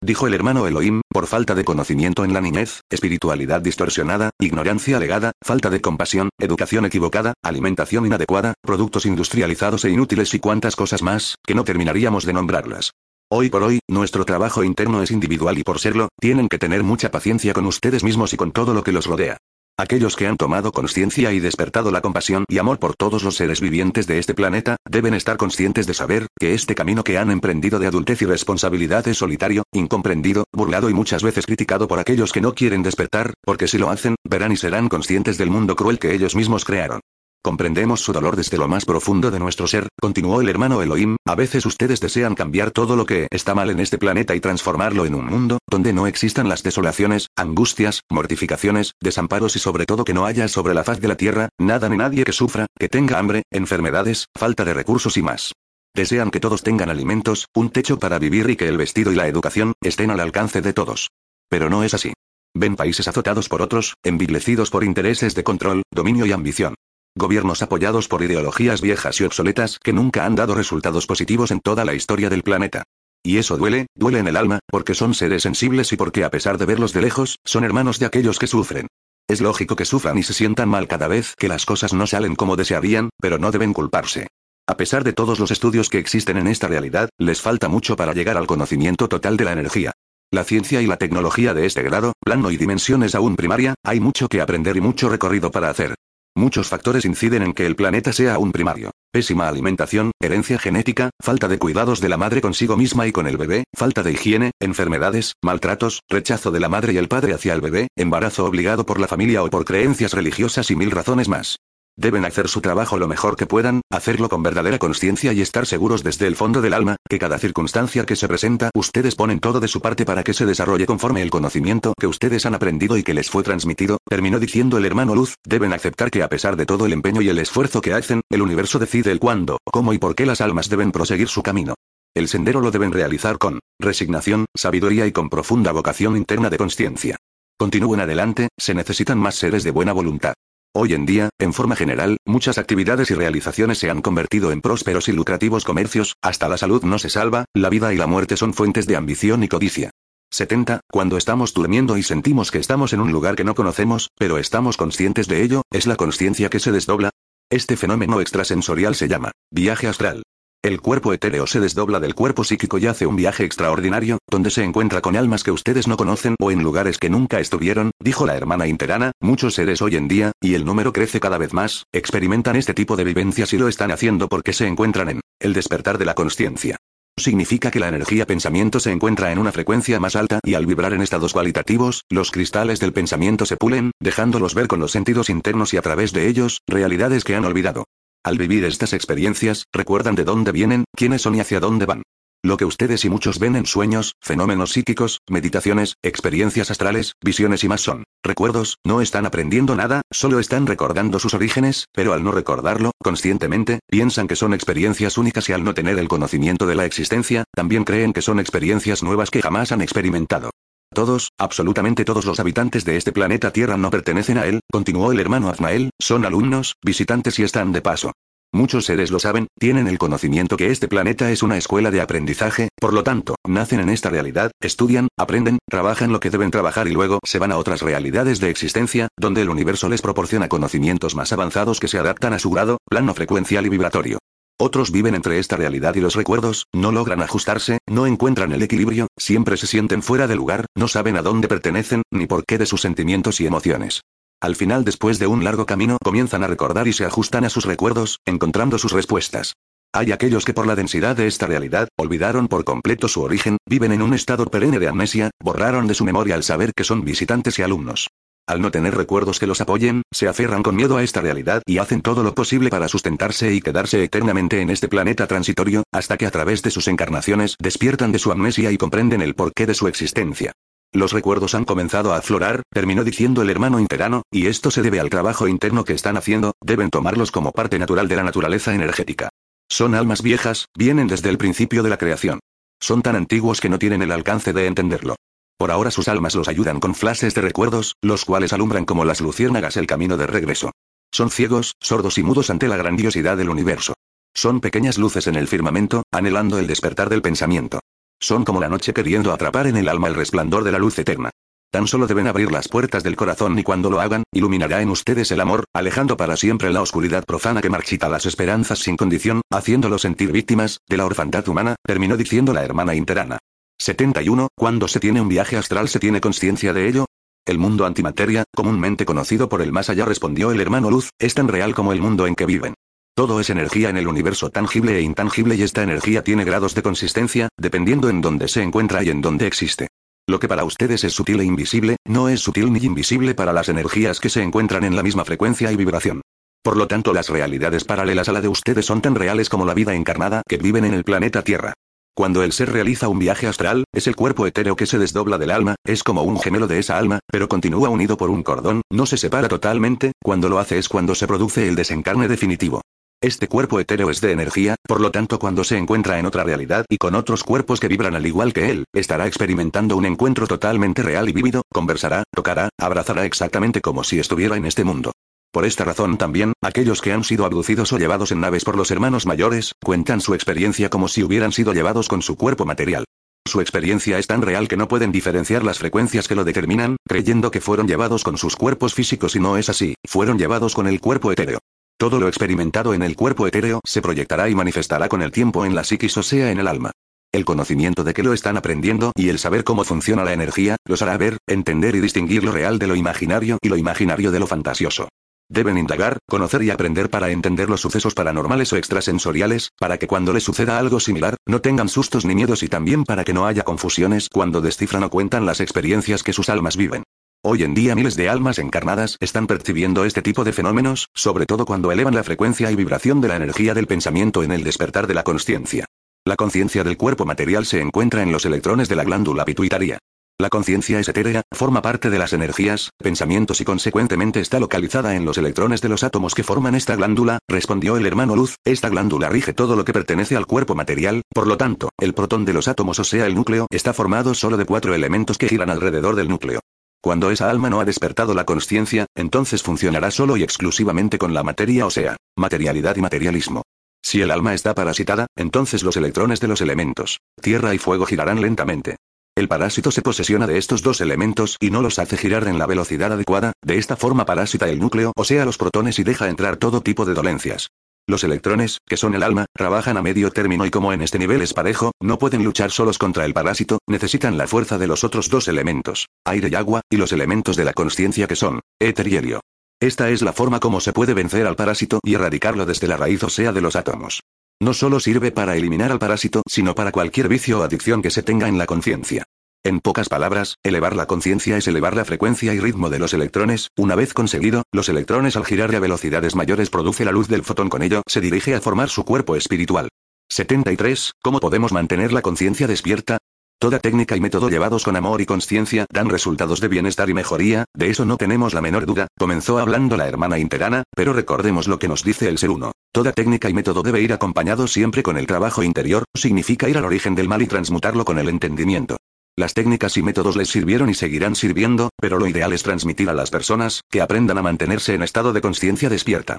dijo el hermano Elohim, por falta de conocimiento en la niñez, espiritualidad distorsionada, ignorancia legada, falta de compasión, educación equivocada, alimentación inadecuada, productos industrializados e inútiles y cuantas cosas más, que no terminaríamos de nombrarlas. Hoy por hoy, nuestro trabajo interno es individual y por serlo, tienen que tener mucha paciencia con ustedes mismos y con todo lo que los rodea. Aquellos que han tomado conciencia y despertado la compasión y amor por todos los seres vivientes de este planeta, deben estar conscientes de saber, que este camino que han emprendido de adultez y responsabilidad es solitario, incomprendido, burlado y muchas veces criticado por aquellos que no quieren despertar, porque si lo hacen, verán y serán conscientes del mundo cruel que ellos mismos crearon. Comprendemos su dolor desde lo más profundo de nuestro ser, continuó el hermano Elohim, a veces ustedes desean cambiar todo lo que está mal en este planeta y transformarlo en un mundo, donde no existan las desolaciones, angustias, mortificaciones, desamparos y sobre todo que no haya sobre la faz de la tierra, nada ni nadie que sufra, que tenga hambre, enfermedades, falta de recursos y más. Desean que todos tengan alimentos, un techo para vivir y que el vestido y la educación, estén al alcance de todos. Pero no es así. Ven países azotados por otros, enviglecidos por intereses de control, dominio y ambición. Gobiernos apoyados por ideologías viejas y obsoletas que nunca han dado resultados positivos en toda la historia del planeta. Y eso duele, duele en el alma, porque son seres sensibles y porque a pesar de verlos de lejos, son hermanos de aquellos que sufren. Es lógico que sufran y se sientan mal cada vez que las cosas no salen como desearían, pero no deben culparse. A pesar de todos los estudios que existen en esta realidad, les falta mucho para llegar al conocimiento total de la energía. La ciencia y la tecnología de este grado, plano y dimensiones aún primaria, hay mucho que aprender y mucho recorrido para hacer. Muchos factores inciden en que el planeta sea un primario. Pésima alimentación, herencia genética, falta de cuidados de la madre consigo misma y con el bebé, falta de higiene, enfermedades, maltratos, rechazo de la madre y el padre hacia el bebé, embarazo obligado por la familia o por creencias religiosas y mil razones más. Deben hacer su trabajo lo mejor que puedan, hacerlo con verdadera conciencia y estar seguros desde el fondo del alma, que cada circunstancia que se presenta, ustedes ponen todo de su parte para que se desarrolle conforme el conocimiento que ustedes han aprendido y que les fue transmitido, terminó diciendo el hermano Luz, deben aceptar que a pesar de todo el empeño y el esfuerzo que hacen, el universo decide el cuándo, cómo y por qué las almas deben proseguir su camino. El sendero lo deben realizar con resignación, sabiduría y con profunda vocación interna de conciencia. Continúen adelante, se necesitan más seres de buena voluntad. Hoy en día, en forma general, muchas actividades y realizaciones se han convertido en prósperos y lucrativos comercios, hasta la salud no se salva, la vida y la muerte son fuentes de ambición y codicia. 70. Cuando estamos durmiendo y sentimos que estamos en un lugar que no conocemos, pero estamos conscientes de ello, es la conciencia que se desdobla. Este fenómeno extrasensorial se llama viaje astral. El cuerpo etéreo se desdobla del cuerpo psíquico y hace un viaje extraordinario, donde se encuentra con almas que ustedes no conocen o en lugares que nunca estuvieron, dijo la hermana interana, muchos seres hoy en día, y el número crece cada vez más, experimentan este tipo de vivencias y lo están haciendo porque se encuentran en el despertar de la conciencia. Significa que la energía pensamiento se encuentra en una frecuencia más alta y al vibrar en estados cualitativos, los cristales del pensamiento se pulen, dejándolos ver con los sentidos internos y a través de ellos, realidades que han olvidado. Al vivir estas experiencias, recuerdan de dónde vienen, quiénes son y hacia dónde van. Lo que ustedes y muchos ven en sueños, fenómenos psíquicos, meditaciones, experiencias astrales, visiones y más son recuerdos, no están aprendiendo nada, solo están recordando sus orígenes, pero al no recordarlo, conscientemente, piensan que son experiencias únicas y al no tener el conocimiento de la existencia, también creen que son experiencias nuevas que jamás han experimentado. Todos, absolutamente todos los habitantes de este planeta Tierra no pertenecen a él, continuó el hermano Azmael, son alumnos, visitantes y están de paso. Muchos seres lo saben, tienen el conocimiento que este planeta es una escuela de aprendizaje, por lo tanto, nacen en esta realidad, estudian, aprenden, trabajan lo que deben trabajar y luego se van a otras realidades de existencia, donde el universo les proporciona conocimientos más avanzados que se adaptan a su grado, plano frecuencial y vibratorio. Otros viven entre esta realidad y los recuerdos, no logran ajustarse, no encuentran el equilibrio, siempre se sienten fuera de lugar, no saben a dónde pertenecen, ni por qué de sus sentimientos y emociones. Al final, después de un largo camino, comienzan a recordar y se ajustan a sus recuerdos, encontrando sus respuestas. Hay aquellos que por la densidad de esta realidad, olvidaron por completo su origen, viven en un estado perenne de amnesia, borraron de su memoria al saber que son visitantes y alumnos. Al no tener recuerdos que los apoyen, se aferran con miedo a esta realidad y hacen todo lo posible para sustentarse y quedarse eternamente en este planeta transitorio, hasta que a través de sus encarnaciones despiertan de su amnesia y comprenden el porqué de su existencia. Los recuerdos han comenzado a aflorar, terminó diciendo el hermano interano, y esto se debe al trabajo interno que están haciendo, deben tomarlos como parte natural de la naturaleza energética. Son almas viejas, vienen desde el principio de la creación. Son tan antiguos que no tienen el alcance de entenderlo. Por ahora sus almas los ayudan con flashes de recuerdos, los cuales alumbran como las luciérnagas el camino de regreso. Son ciegos, sordos y mudos ante la grandiosidad del universo. Son pequeñas luces en el firmamento, anhelando el despertar del pensamiento. Son como la noche queriendo atrapar en el alma el resplandor de la luz eterna. Tan solo deben abrir las puertas del corazón y cuando lo hagan, iluminará en ustedes el amor, alejando para siempre la oscuridad profana que marchita las esperanzas sin condición, haciéndolo sentir víctimas, de la orfandad humana, terminó diciendo la hermana interana. 71. Cuando se tiene un viaje astral se tiene conciencia de ello. El mundo antimateria, comúnmente conocido por el más allá, respondió el hermano Luz, es tan real como el mundo en que viven. Todo es energía en el universo tangible e intangible y esta energía tiene grados de consistencia, dependiendo en dónde se encuentra y en dónde existe. Lo que para ustedes es sutil e invisible, no es sutil ni invisible para las energías que se encuentran en la misma frecuencia y vibración. Por lo tanto, las realidades paralelas a la de ustedes son tan reales como la vida encarnada que viven en el planeta Tierra. Cuando el ser realiza un viaje astral, es el cuerpo etéreo que se desdobla del alma, es como un gemelo de esa alma, pero continúa unido por un cordón, no se separa totalmente, cuando lo hace es cuando se produce el desencarne definitivo. Este cuerpo etéreo es de energía, por lo tanto cuando se encuentra en otra realidad y con otros cuerpos que vibran al igual que él, estará experimentando un encuentro totalmente real y vívido, conversará, tocará, abrazará exactamente como si estuviera en este mundo. Por esta razón también, aquellos que han sido abducidos o llevados en naves por los hermanos mayores, cuentan su experiencia como si hubieran sido llevados con su cuerpo material. Su experiencia es tan real que no pueden diferenciar las frecuencias que lo determinan, creyendo que fueron llevados con sus cuerpos físicos y no es así, fueron llevados con el cuerpo etéreo. Todo lo experimentado en el cuerpo etéreo se proyectará y manifestará con el tiempo en la psiquis o sea en el alma. El conocimiento de que lo están aprendiendo y el saber cómo funciona la energía, los hará ver, entender y distinguir lo real de lo imaginario y lo imaginario de lo fantasioso. Deben indagar, conocer y aprender para entender los sucesos paranormales o extrasensoriales, para que cuando les suceda algo similar, no tengan sustos ni miedos y también para que no haya confusiones cuando descifran o cuentan las experiencias que sus almas viven. Hoy en día miles de almas encarnadas están percibiendo este tipo de fenómenos, sobre todo cuando elevan la frecuencia y vibración de la energía del pensamiento en el despertar de la conciencia. La conciencia del cuerpo material se encuentra en los electrones de la glándula pituitaria. La conciencia es etérea, forma parte de las energías, pensamientos y consecuentemente está localizada en los electrones de los átomos que forman esta glándula, respondió el hermano Luz, esta glándula rige todo lo que pertenece al cuerpo material, por lo tanto, el protón de los átomos o sea el núcleo está formado solo de cuatro elementos que giran alrededor del núcleo. Cuando esa alma no ha despertado la conciencia, entonces funcionará solo y exclusivamente con la materia o sea, materialidad y materialismo. Si el alma está parasitada, entonces los electrones de los elementos, tierra y fuego girarán lentamente. El parásito se posesiona de estos dos elementos y no los hace girar en la velocidad adecuada, de esta forma parásita el núcleo o sea los protones y deja entrar todo tipo de dolencias. Los electrones, que son el alma, trabajan a medio término y como en este nivel es parejo, no pueden luchar solos contra el parásito, necesitan la fuerza de los otros dos elementos, aire y agua, y los elementos de la conciencia que son, éter y helio. Esta es la forma como se puede vencer al parásito y erradicarlo desde la raíz o sea de los átomos. No solo sirve para eliminar al parásito, sino para cualquier vicio o adicción que se tenga en la conciencia. En pocas palabras, elevar la conciencia es elevar la frecuencia y ritmo de los electrones, una vez conseguido, los electrones al girar a velocidades mayores produce la luz del fotón con ello se dirige a formar su cuerpo espiritual. 73. ¿Cómo podemos mantener la conciencia despierta? Toda técnica y método llevados con amor y conciencia dan resultados de bienestar y mejoría, de eso no tenemos la menor duda, comenzó hablando la hermana interana, pero recordemos lo que nos dice el ser uno. Toda técnica y método debe ir acompañado siempre con el trabajo interior, significa ir al origen del mal y transmutarlo con el entendimiento. Las técnicas y métodos les sirvieron y seguirán sirviendo, pero lo ideal es transmitir a las personas, que aprendan a mantenerse en estado de conciencia despierta.